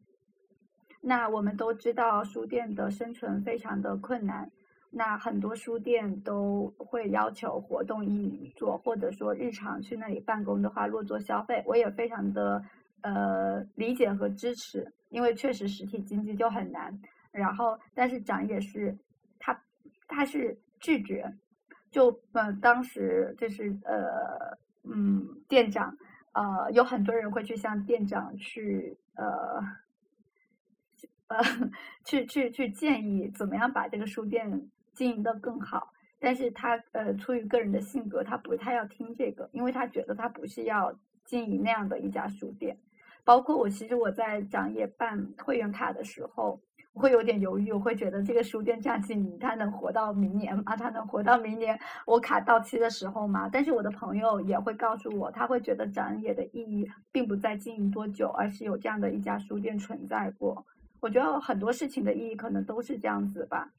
那我们都知道，书店的生存非常的困难。那很多书店都会要求活动一椅一座，或者说日常去那里办公的话，落座消费。我也非常的呃理解和支持，因为确实实体经济就很难。然后，但是长也是他他是拒绝，就呃当时就是呃嗯店长呃有很多人会去向店长去呃。呃，去去去建议怎么样把这个书店经营的更好，但是他呃出于个人的性格，他不太要听这个，因为他觉得他不是要经营那样的一家书店。包括我，其实我在长野办会员卡的时候，我会有点犹豫，我会觉得这个书店这样经营，它能活到明年吗？它能活到明年我卡到期的时候吗？但是我的朋友也会告诉我，他会觉得长野的意义并不在经营多久，而是有这样的一家书店存在过。我觉得很多事情的意义可能都是这样子吧。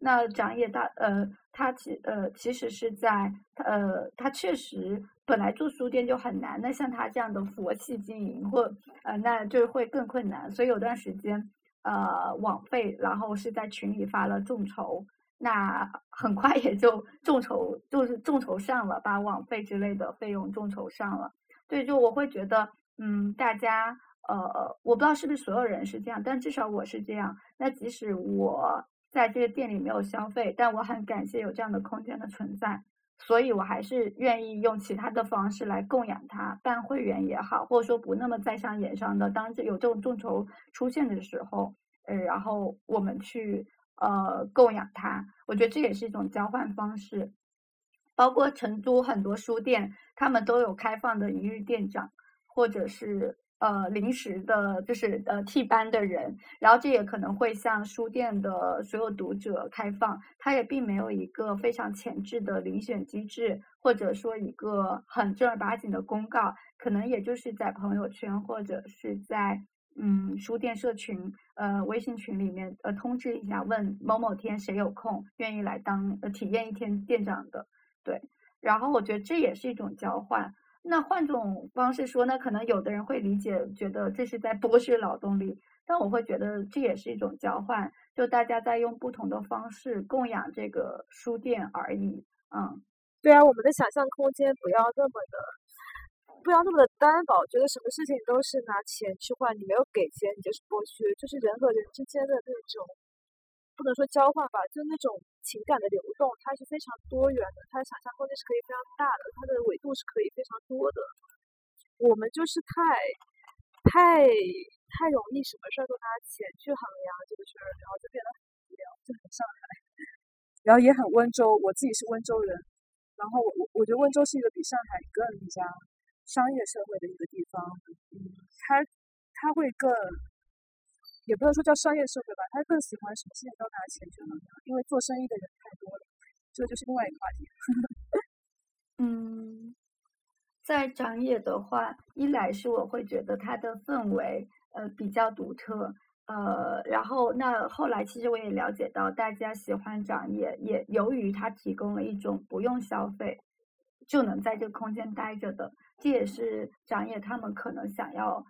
那长野大呃，他其呃其实是在呃，他确实本来做书店就很难，那像他这样的佛系经营或呃，那就会更困难。所以有段时间呃，网费然后是在群里发了众筹，那很快也就众筹就是众筹上了，把网费之类的费用众筹上了。对，就我会觉得嗯，大家。呃，我不知道是不是所有人是这样，但至少我是这样。那即使我在这个店里没有消费，但我很感谢有这样的空间的存在，所以我还是愿意用其他的方式来供养它，办会员也好，或者说不那么在商言商的，当这有这种众筹出现的时候，呃，然后我们去呃供养它，我觉得这也是一种交换方式。包括成都很多书店，他们都有开放的一日店长，或者是。呃，临时的，就是呃替班的人，然后这也可能会向书店的所有读者开放，它也并没有一个非常前置的遴选机制，或者说一个很正儿八经的公告，可能也就是在朋友圈或者是在嗯书店社群呃微信群里面呃通知一下，问某某天谁有空愿意来当呃体验一天店长的，对，然后我觉得这也是一种交换。那换种方式说呢，可能有的人会理解，觉得这是在剥削劳动力，但我会觉得这也是一种交换，就大家在用不同的方式供养这个书店而已。嗯，对啊，我们的想象空间不要那么的，不要那么的单薄，觉得什么事情都是拿钱去换，你没有给钱你就是剥削，就是人和人之间的那种。不能说交换吧，就那种情感的流动，它是非常多元的，它的想象空间是可以非常大的，它的维度是可以非常多的。我们就是太太太容易什么事儿都拿钱去衡量这个事儿，然后就变得很无聊，就很上海，然后也很温州。我自己是温州人，然后我我觉得温州是一个比上海更加商业社会的一个地方，嗯，它它会更。也不能说叫商业社会吧，他更喜欢什么事情都拿钱去衡量，因为做生意的人太多了，这就是另外一个话题。嗯，在长野的话，一来是我会觉得它的氛围呃比较独特，呃，然后那后来其实我也了解到，大家喜欢长野，也由于它提供了一种不用消费就能在这个空间待着的，这也是长野他们可能想要。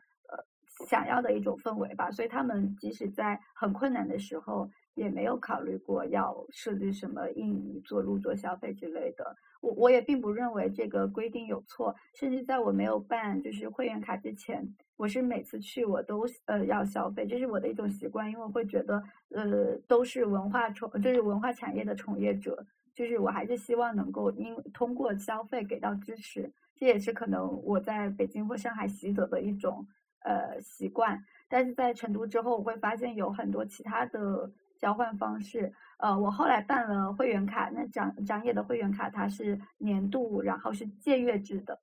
想要的一种氛围吧，所以他们即使在很困难的时候，也没有考虑过要设置什么印尼做入座消费之类的。我我也并不认为这个规定有错，甚至在我没有办就是会员卡之前，我是每次去我都呃要消费，这是我的一种习惯，因为会觉得呃都是文化从就是文化产业的从业者，就是我还是希望能够因通过消费给到支持，这也是可能我在北京或上海习得的一种。呃，习惯，但是在成都之后，我会发现有很多其他的交换方式。呃，我后来办了会员卡，那长长野的会员卡它是年度，然后是借阅制的，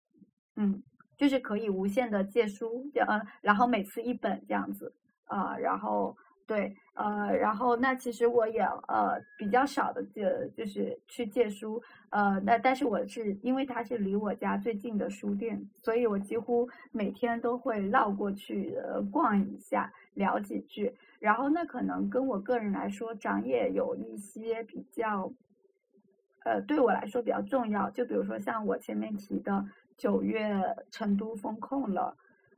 嗯，就是可以无限的借书，呃，然后每次一本这样子，啊，然后对，呃，然后那其实我也呃比较少的借，就是去借书，呃，那但是我是因为它是离我家最近的书店，所以我几乎每天都会绕过去呃逛一下，聊几句。然后那可能跟我个人来说，长也有一些比较，呃，对我来说比较重要。就比如说像我前面提的，九月成都封控了，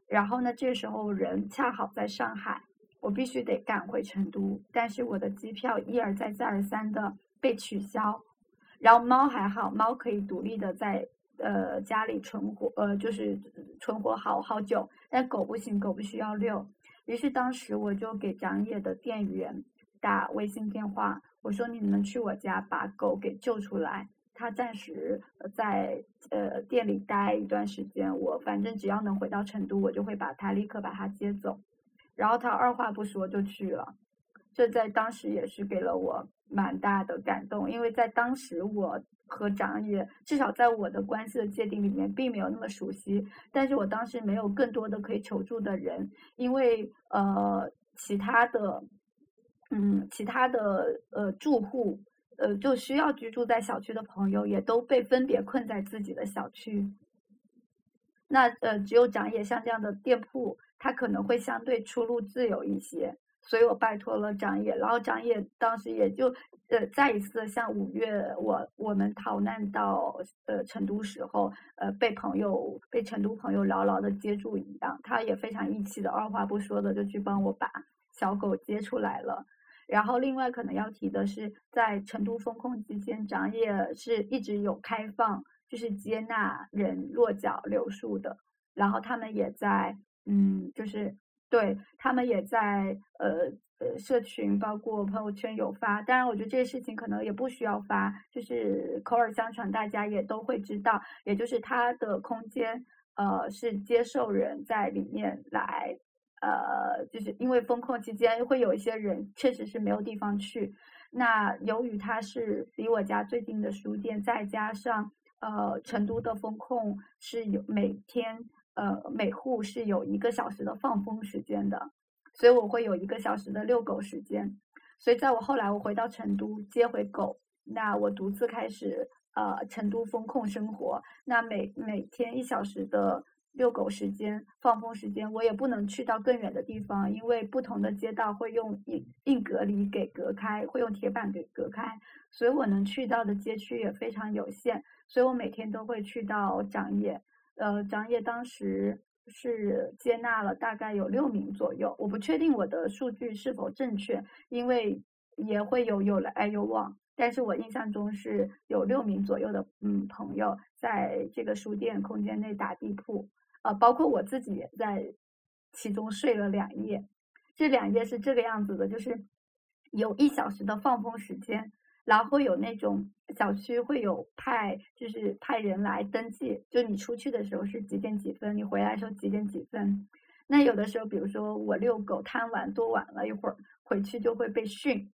然后呢，这时候人恰好在上海。我必须得赶回成都，但是我的机票一而再再而三的被取消。然后猫还好，猫可以独立的在呃家里存活，呃就是存活好好久。但狗不行，狗必须要遛。于是当时我就给长野的店员打微信电话，我说你能去我家把狗给救出来？他暂时在呃店里待一段时间，我反正只要能回到成都，我就会把他立刻把他接走。然后他二话不说就去了，这在当时也是给了我蛮大的感动，因为在当时我和长野至少在我的关系的界定里面并没有那么熟悉，但是我当时没有更多的可以求助的人，因为呃其他的嗯其他的呃住户呃就需要居住在小区的朋友也都被分别困在自己的小区，那呃只有长野像这样的店铺。他可能会相对出路自由一些，所以我拜托了长野，然后长野当时也就呃再一次像五月我我们逃难到呃成都时候，呃被朋友被成都朋友牢牢的接住一样，他也非常义气的二话不说的就去帮我把小狗接出来了。然后另外可能要提的是，在成都封控期间，长野是一直有开放，就是接纳人落脚留宿的，然后他们也在。嗯，就是对他们也在呃呃社群，包括朋友圈有发。当然，我觉得这些事情可能也不需要发，就是口耳相传，大家也都会知道。也就是它的空间，呃，是接受人在里面来，呃，就是因为封控期间会有一些人确实是没有地方去。那由于它是离我家最近的书店，再加上呃成都的风控是有每天。呃，每户是有一个小时的放风时间的，所以我会有一个小时的遛狗时间。所以在我后来我回到成都接回狗，那我独自开始呃成都风控生活。那每每天一小时的遛狗时间、放风时间，我也不能去到更远的地方，因为不同的街道会用硬硬隔离给隔开，会用铁板给隔开，所以我能去到的街区也非常有限。所以我每天都会去到长野。呃，长野当时是接纳了大概有六名左右，我不确定我的数据是否正确，因为也会有有来有往，但是我印象中是有六名左右的嗯朋友在这个书店空间内打地铺，呃，包括我自己也在其中睡了两夜，这两夜是这个样子的，就是有一小时的放风时间。然后有那种小区会有派，就是派人来登记，就你出去的时候是几点几分，你回来的时候几点几分。那有的时候，比如说我遛狗贪玩多晚了一会儿，回去就会被训，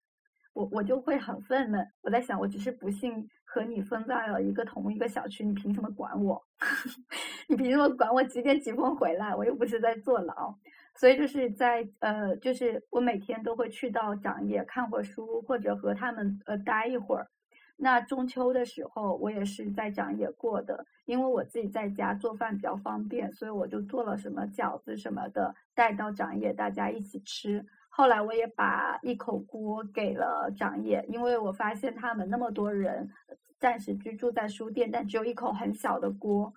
我我就会很愤懑。我在想，我只是不幸和你分在了一个同一个小区，你凭什么管我？你凭什么管我几点几分回来？我又不是在坐牢。所以就是在呃，就是我每天都会去到长野看会书，或者和他们呃待一会儿。那中秋的时候，我也是在长野过的，因为我自己在家做饭比较方便，所以我就做了什么饺子什么的带到长野，大家一起吃。后来我也把一口锅给了长野，因为我发现他们那么多人暂时居住在书店，但只有一口很小的锅。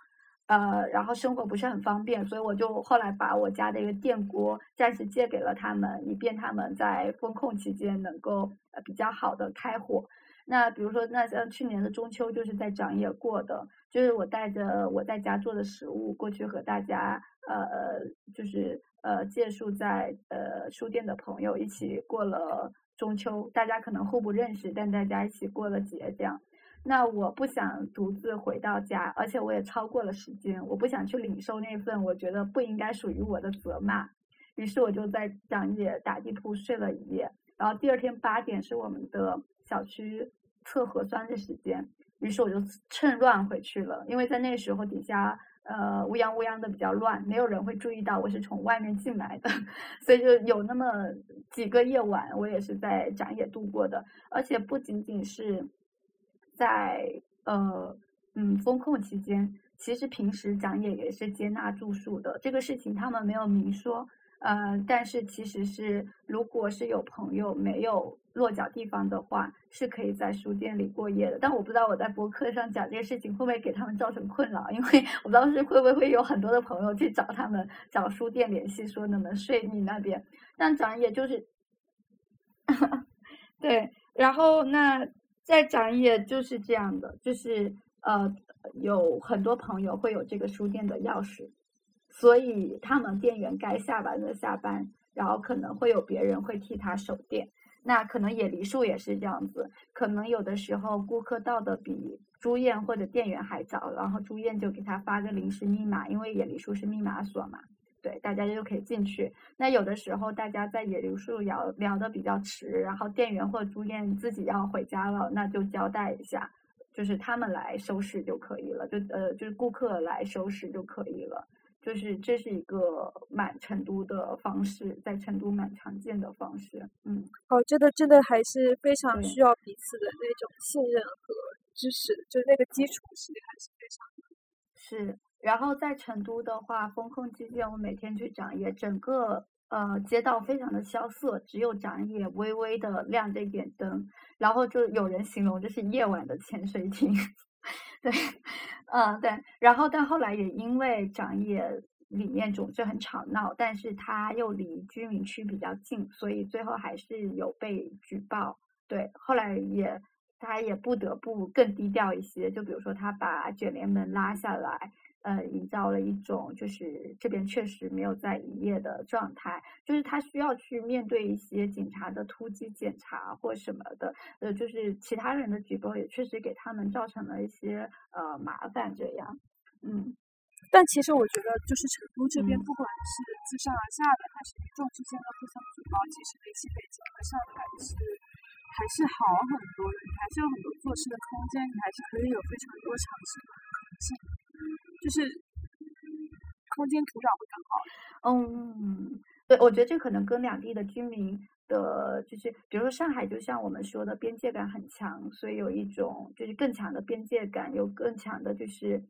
呃，然后生活不是很方便，所以我就后来把我家的一个电锅暂时借给了他们，以便他们在风控期间能够呃比较好的开火。那比如说，那像去年的中秋就是在长野过的，就是我带着我在家做的食物过去和大家呃就是呃借宿在呃书店的朋友一起过了中秋，大家可能互不认识，但大家一起过了节这样。那我不想独自回到家，而且我也超过了时间，我不想去领受那份我觉得不应该属于我的责骂，于是我就在长野打地铺睡了一夜，然后第二天八点是我们的小区测核酸的时间，于是我就趁乱回去了，因为在那时候底下呃乌泱乌泱的比较乱，没有人会注意到我是从外面进来的，所以就有那么几个夜晚，我也是在长野度过的，而且不仅仅是在呃嗯风控期间，其实平时长野也是接纳住宿的，这个事情他们没有明说。呃，但是其实是，如果是有朋友没有落脚地方的话，是可以在书店里过夜的。但我不知道我在博客上讲这个事情会不会给他们造成困扰，因为我不知道是会不会有很多的朋友去找他们找书店联系，说能不能睡你那边。但长野就是，对，然后那在展野就是这样的，就是呃，有很多朋友会有这个书店的钥匙。所以他们店员该下班的下班，然后可能会有别人会替他守店。那可能野梨树也是这样子，可能有的时候顾客到的比朱燕或者店员还早，然后朱燕就给他发个临时密码，因为野梨树是密码锁嘛，对，大家就可以进去。那有的时候大家在野梨树聊聊的比较迟，然后店员或朱燕自己要回家了，那就交代一下，就是他们来收拾就可以了，就呃就是顾客来收拾就可以了。就是这是一个蛮成都的方式，在成都蛮常见的方式。嗯，哦，真的真的还是非常需要彼此的那种信任和支持，就是那个基础是还是非常的。是，然后在成都的话，风控期间我每天去长野，整个呃街道非常的萧瑟，只有长野微微的亮着一点灯，然后就有人形容这是夜晚的潜水艇。对，嗯，对，然后但后来也因为长野里面总是很吵闹，但是它又离居民区比较近，所以最后还是有被举报。对，后来也他也不得不更低调一些，就比如说他把卷帘门拉下来。呃，营造了一种就是这边确实没有在营业的状态，就是他需要去面对一些警察的突击检查或什么的，呃，就是其他人的举报也确实给他们造成了一些呃麻烦，这样，嗯，但其实我觉得就是成都这边不管是自上而下的还是民众之间的互相举报，其实比起北京和上海是还是好很多的，你还是有很多做事的空间，你还是可以有非常多尝试的可能性。就是空间土壤会更好。嗯，对，我觉得这可能跟两地的居民的，就是比如说上海，就像我们说的边界感很强，所以有一种就是更强的边界感，有更强的就是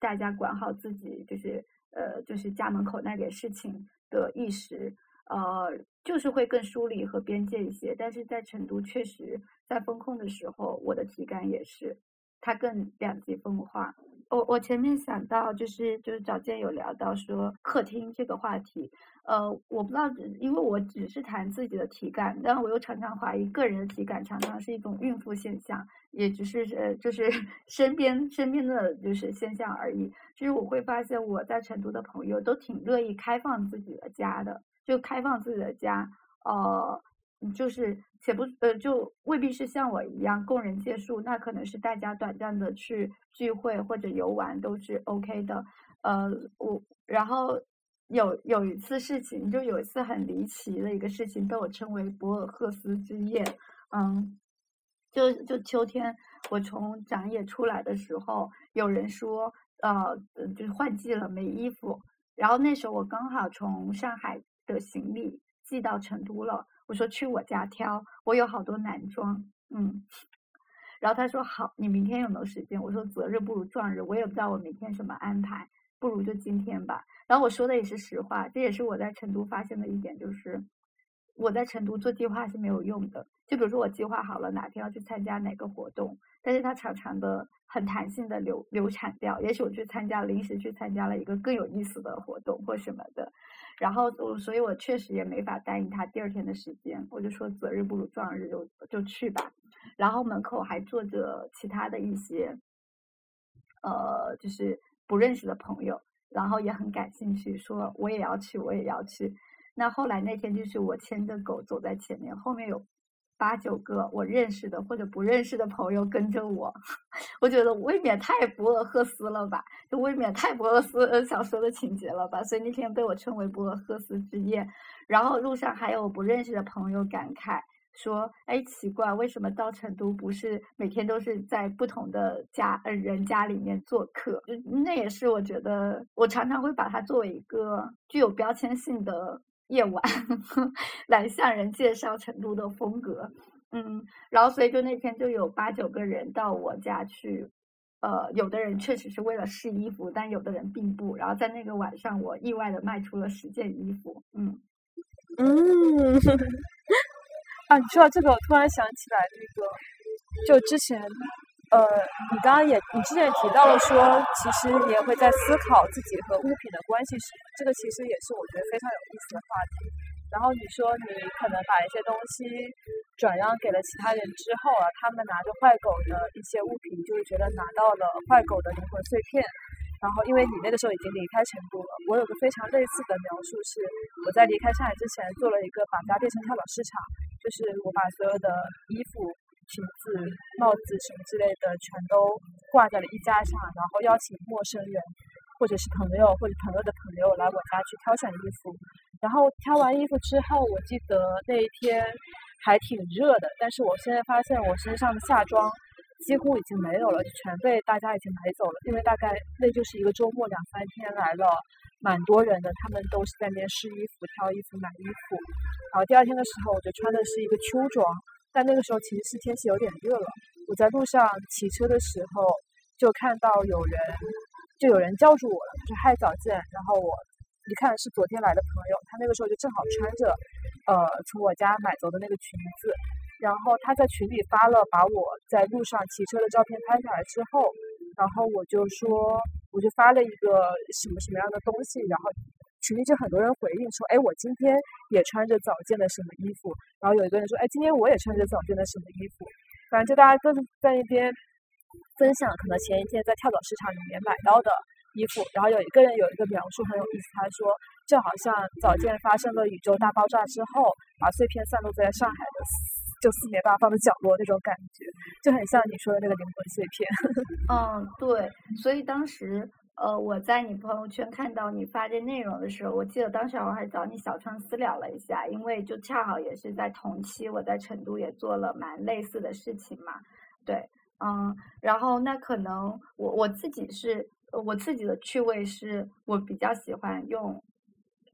大家管好自己，就是呃就是家门口那点事情的意识，呃就是会更疏离和边界一些。但是在成都，确实在风控的时候，我的体感也是。它更两极分化。我我前面想到就是就是早间有聊到说客厅这个话题，呃，我不知道，因为我只是谈自己的体感，但我又常常怀疑个人的体感常常是一种孕妇现象，也只是呃就是 身边身边的就是现象而已。就是我会发现我在成都的朋友都挺乐意开放自己的家的，就开放自己的家，呃。就是，且不呃，就未必是像我一样供人借宿，那可能是大家短暂的去聚会或者游玩都是 OK 的。呃，我然后有有一次事情，就有一次很离奇的一个事情，被我称为博尔赫斯之夜。嗯，就就秋天，我从长野出来的时候，有人说，呃，就是换季了，没衣服。然后那时候我刚好从上海的行李寄到成都了。我说去我家挑，我有好多男装，嗯，然后他说好，你明天有没有时间？我说择日不如撞日，我也不知道我明天什么安排，不如就今天吧。然后我说的也是实话，这也是我在成都发现的一点，就是我在成都做计划是没有用的。就比如说我计划好了哪天要去参加哪个活动，但是它常常的很弹性的流流产掉，也许我去参加临时去参加了一个更有意思的活动或什么的。然后我，所以我确实也没法答应他第二天的时间，我就说择日不如撞日，就就去吧。然后门口还坐着其他的一些，呃，就是不认识的朋友，然后也很感兴趣，说我也要去，我也要去。那后来那天就是我牵着狗走在前面，后面有。八九个我认识的或者不认识的朋友跟着我，我觉得未免太博尔赫斯了吧，就未免太博尔赫斯小说的情节了吧，所以那天被我称为博尔赫斯之夜。然后路上还有不认识的朋友感慨，说，哎，奇怪，为什么到成都不是每天都是在不同的家呃人家里面做客？那也是我觉得，我常常会把它作为一个具有标签性的夜晚 来向人介绍成都的风格。嗯，然后所以就那天就有八九个人到我家去，呃，有的人确实是为了试衣服，但有的人并不。然后在那个晚上，我意外的卖出了十件衣服。嗯嗯。啊，你说到这个，我突然想起来那个，就之前，呃，你刚刚也，你之前也提到了说，其实你也会在思考自己和物品的关系时，这个其实也是我觉得非常有意思的话题。然后你说你可能把一些东西转让给了其他人之后啊，他们拿着坏狗的一些物品，就是觉得拿到了坏狗的灵魂碎片。然后，因为你那个时候已经离开成都了，我有个非常类似的描述是，我在离开上海之前做了一个把家变成跳蚤市场，就是我把所有的衣服、裙子、帽子什么之类的全都挂在了衣架上，然后邀请陌生人或者是朋友或者朋友的朋友来我家去挑选衣服。然后挑完衣服之后，我记得那一天还挺热的，但是我现在发现我身上的夏装。几乎已经没有了，全被大家已经买走了。因为大概那就是一个周末，两三天来了蛮多人的，他们都是在那边试衣服、挑衣服、买衣服。然后第二天的时候，我就穿的是一个秋装，但那个时候其实是天气有点热了。我在路上骑车的时候，就看到有人，就有人叫住我了，就嗨早见。然后我一看是昨天来的朋友，他那个时候就正好穿着，呃，从我家买走的那个裙子。然后他在群里发了把我在路上骑车的照片拍下来之后，然后我就说，我就发了一个什么什么样的东西，然后群里就很多人回应说，哎，我今天也穿着早见的什么衣服，然后有一个人说，哎，今天我也穿着早见的什么衣服，反正就大家都是在那边分享可能前一天在跳蚤市场里面买到的衣服，然后有一个人有一个描述很有意思，他说，就好像早见发生了宇宙大爆炸之后，把碎片散落在上海的。就四面八方的角落那种感觉，就很像你说的那个灵魂碎片。嗯，对。所以当时，呃，我在你朋友圈看到你发这内容的时候，我记得当时我还找你小窗私聊了一下，因为就恰好也是在同期，我在成都也做了蛮类似的事情嘛。对，嗯，然后那可能我我自己是，我自己的趣味是我比较喜欢用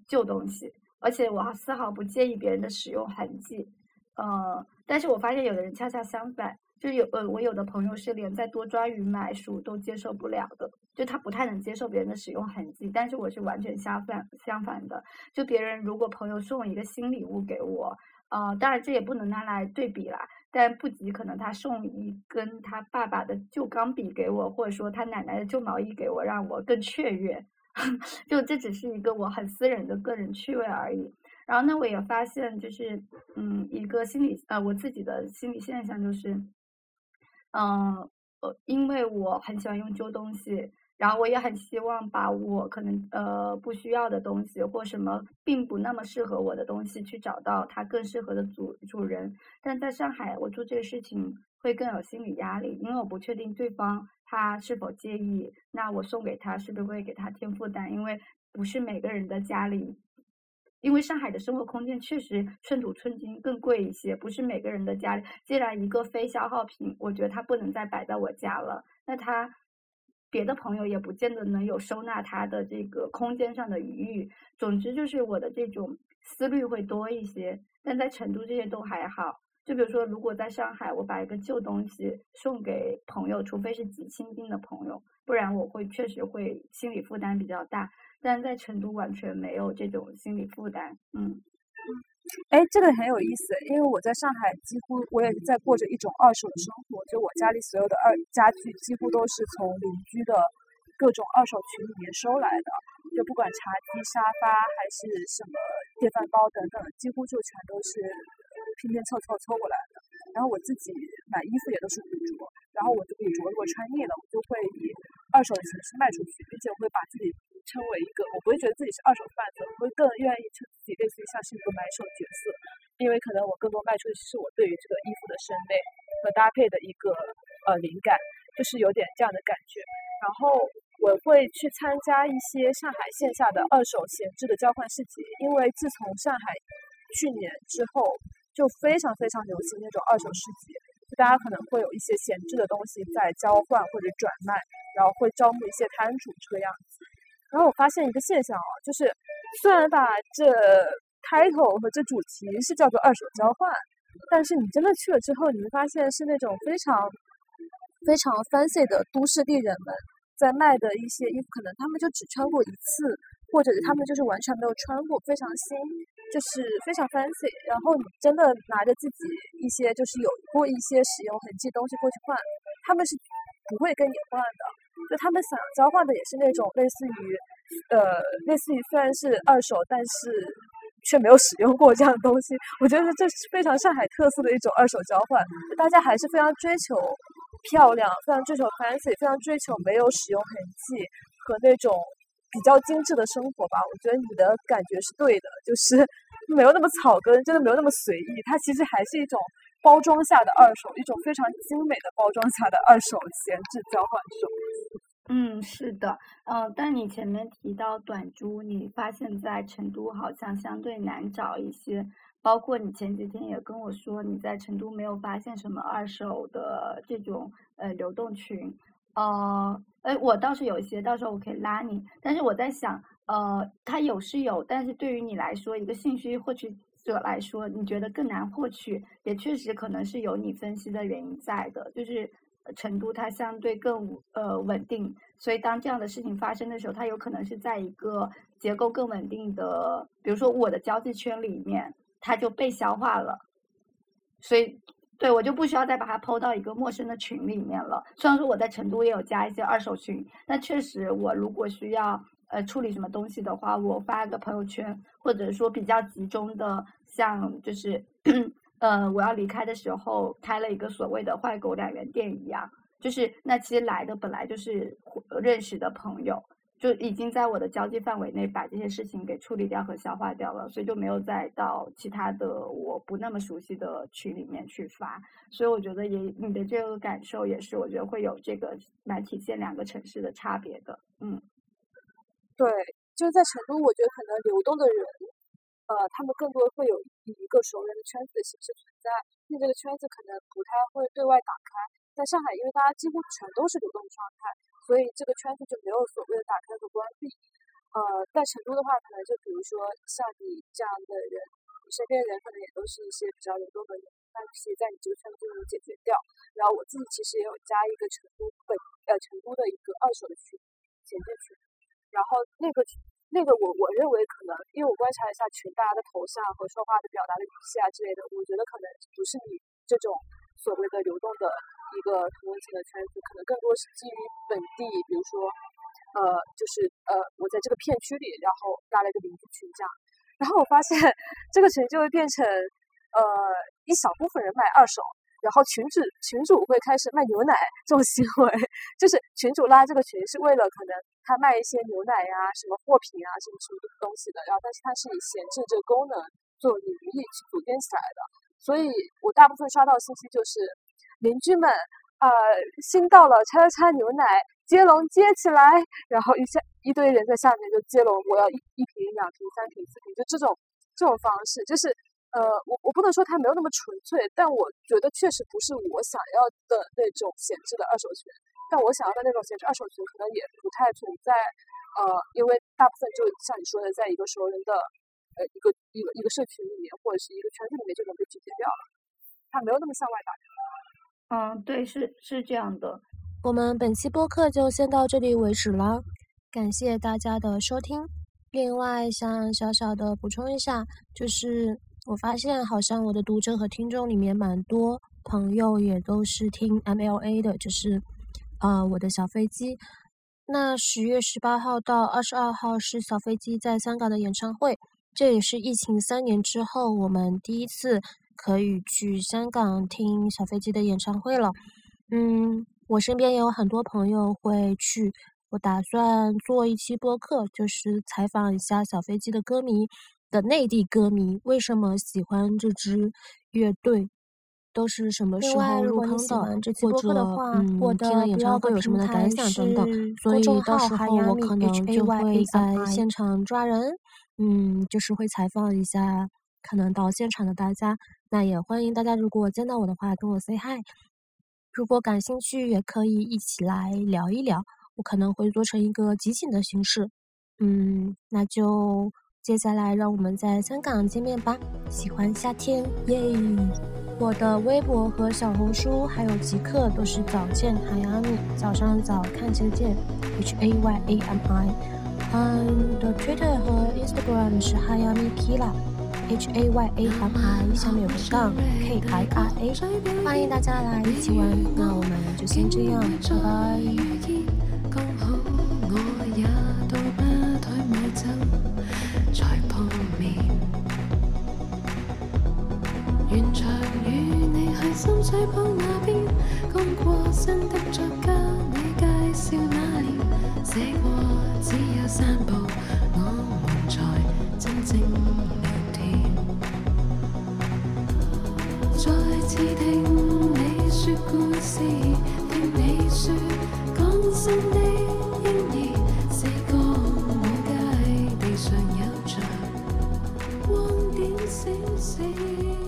旧东西，而且我丝毫不介意别人的使用痕迹。呃，但是我发现有的人恰恰相反，就有呃，我有的朋友是连在多抓鱼买书都接受不了的，就他不太能接受别人的使用痕迹。但是我是完全相反相反的，就别人如果朋友送一个新礼物给我，呃，当然这也不能拿来对比啦，但不及可能他送一根他爸爸的旧钢笔给我，或者说他奶奶的旧毛衣给我，让我更雀跃。就这只是一个我很私人的个人趣味而已。然后呢，我也发现，就是，嗯，一个心理，呃，我自己的心理现象就是，嗯，呃，因为我很喜欢用旧东西，然后我也很希望把我可能呃不需要的东西或什么并不那么适合我的东西去找到它更适合的主主人。但在上海，我做这个事情会更有心理压力，因为我不确定对方他是否介意，那我送给他是不是会给他添负担？因为不是每个人的家里。因为上海的生活空间确实寸土寸金，更贵一些，不是每个人的家里。既然一个非消耗品，我觉得它不能再摆在我家了，那他别的朋友也不见得能有收纳它的这个空间上的余裕。总之就是我的这种思虑会多一些，但在成都这些都还好。就比如说，如果在上海，我把一个旧东西送给朋友，除非是极亲近的朋友，不然我会确实会心理负担比较大。但在成都完全没有这种心理负担，嗯，哎，这个很有意思，因为我在上海几乎我也在过着一种二手的生活，就我家里所有的二家具几乎都是从邻居的各种二手群里面收来的，就不管茶几、沙发还是什么电饭煲等等，几乎就全都是拼拼凑凑凑过来。然后我自己买衣服也都是古着，然后我的古着如果穿腻了，我就会以二手的形式卖出去，并且我会把自己。称为一个，我不会觉得自己是二手贩子，我会更愿意称自己类似于像是一个买手角色，因为可能我更多卖出的是我对于这个衣服的审美和搭配的一个呃灵感，就是有点这样的感觉。然后我会去参加一些上海线下的二手闲置的交换市集，因为自从上海去年之后。就非常非常流行那种二手市集，就大家可能会有一些闲置的东西在交换或者转卖，然后会招募一些摊主这个样子。然后我发现一个现象啊，就是虽然把这开头和这主题是叫做二手交换，但是你真的去了之后，你会发现是那种非常非常 fancy 的都市丽人们在卖的一些衣服，可能他们就只穿过一次。或者他们就是完全没有穿过，非常新，就是非常 fancy。然后你真的拿着自己一些就是有过一些使用痕迹东西过去换，他们是不会跟你换的。就他们想交换的也是那种类似于，呃，类似于虽然是二手，但是却没有使用过这样的东西。我觉得这是非常上海特色的一种二手交换，大家还是非常追求漂亮，非常追求 fancy，非常追求没有使用痕迹和那种。比较精致的生活吧，我觉得你的感觉是对的，就是 没有那么草根，真的没有那么随意。它其实还是一种包装下的二手，一种非常精美的包装下的二手闲置交换手嗯，是的，呃，但你前面提到短租，你发现在成都好像相对难找一些，包括你前几天也跟我说你在成都没有发现什么二手的这种呃流动群。呃，哎，我倒是有一些，到时候我可以拉你。但是我在想，呃，它有是有，但是对于你来说，一个信息获取者来说，你觉得更难获取，也确实可能是有你分析的原因在的。就是成都它相对更呃稳定，所以当这样的事情发生的时候，它有可能是在一个结构更稳定的，比如说我的交际圈里面，它就被消化了，所以。对我就不需要再把它抛到一个陌生的群里面了。虽然说我在成都也有加一些二手群，但确实我如果需要呃处理什么东西的话，我发个朋友圈，或者说比较集中的，像就是 呃我要离开的时候开了一个所谓的坏狗两元店一样，就是那其实来的本来就是认识的朋友。就已经在我的交际范围内把这些事情给处理掉和消化掉了，所以就没有再到其他的我不那么熟悉的群里面去发。所以我觉得也你的这个感受也是，我觉得会有这个蛮体现两个城市的差别的。嗯，对，就是在成都，我觉得可能流动的人，呃，他们更多会有以一个熟人的圈子的形式存在，那这个圈子可能不太会对外打开。在上海，因为大家几乎全都是流动状态。所以这个圈子就没有所谓的打开和关闭，呃，在成都的话，可能就比如说像你这样的人，你身边的人可能也都是一些比较流动的人，那可以在你这个圈子就能解决掉。然后我自己其实也有加一个成都本呃成都的一个二手的群，前进群，然后那个那个我我认为可能，因为我观察一下群大家的头像和说话的表达的语气啊之类的，我觉得可能不是你这种所谓的流动的。一个同温层的圈子，可能更多是基于本地，比如说，呃，就是呃，我在这个片区里，然后拉了一个邻居群这样，然后我发现这个群就会变成呃一小部分人卖二手，然后群主群主会开始卖牛奶这种行为，就是群主拉这个群是为了可能他卖一些牛奶呀、什么货品啊、什么什么东西的，然后但是他是以闲置这个功能做名义去组建起来的，所以我大部分刷到信息就是。邻居们，呃，新到了，拆拆牛奶，接龙接起来，然后一下一堆人在下面就接龙，我要一一瓶、两瓶、三瓶、四瓶，就这种这种方式，就是呃，我我不能说它没有那么纯粹，但我觉得确实不是我想要的那种闲置的二手群，但我想要的那种闲置二手群可能也不太存在，呃，因为大部分就像你说的，在一个熟人的呃一个一个一个社群里面或者是一个圈子里面就能被解决掉了，它没有那么向外打开。嗯，对，是是这样的。我们本期播客就先到这里为止了，感谢大家的收听。另外，想小小的补充一下，就是我发现好像我的读者和听众里面蛮多朋友也都是听 MLA 的，就是呃我的小飞机。那十月十八号到二十二号是小飞机在香港的演唱会，这也是疫情三年之后我们第一次。可以去香港听小飞机的演唱会了，嗯，我身边也有很多朋友会去，我打算做一期播客，就是采访一下小飞机的歌迷的内地歌迷为什么喜欢这支乐队，都是什么时候入坑的，或者嗯听了演唱会有什么的感想等等，所以到时候我可能就会在现场抓人，嗯，就是会采访一下。可能到现场的大家，那也欢迎大家如果见到我的话跟我 say hi。如果感兴趣，也可以一起来聊一聊。我可能会做成一个集锦的形式。嗯，那就接下来让我们在香港见面吧。喜欢夏天，耶！我的微博和小红书还有极客都是早见海阿米，早上早看见见，H A Y A M I。嗯，的 Twitter 和 Instagram 是海阿米 Kila，H A Y A M I，下面有个杠，K I R A。欢迎大家来一起玩，那我们就先这样，拜拜。再次听你说故事，听你说讲生的婴儿，四个满街地上有着光点星星。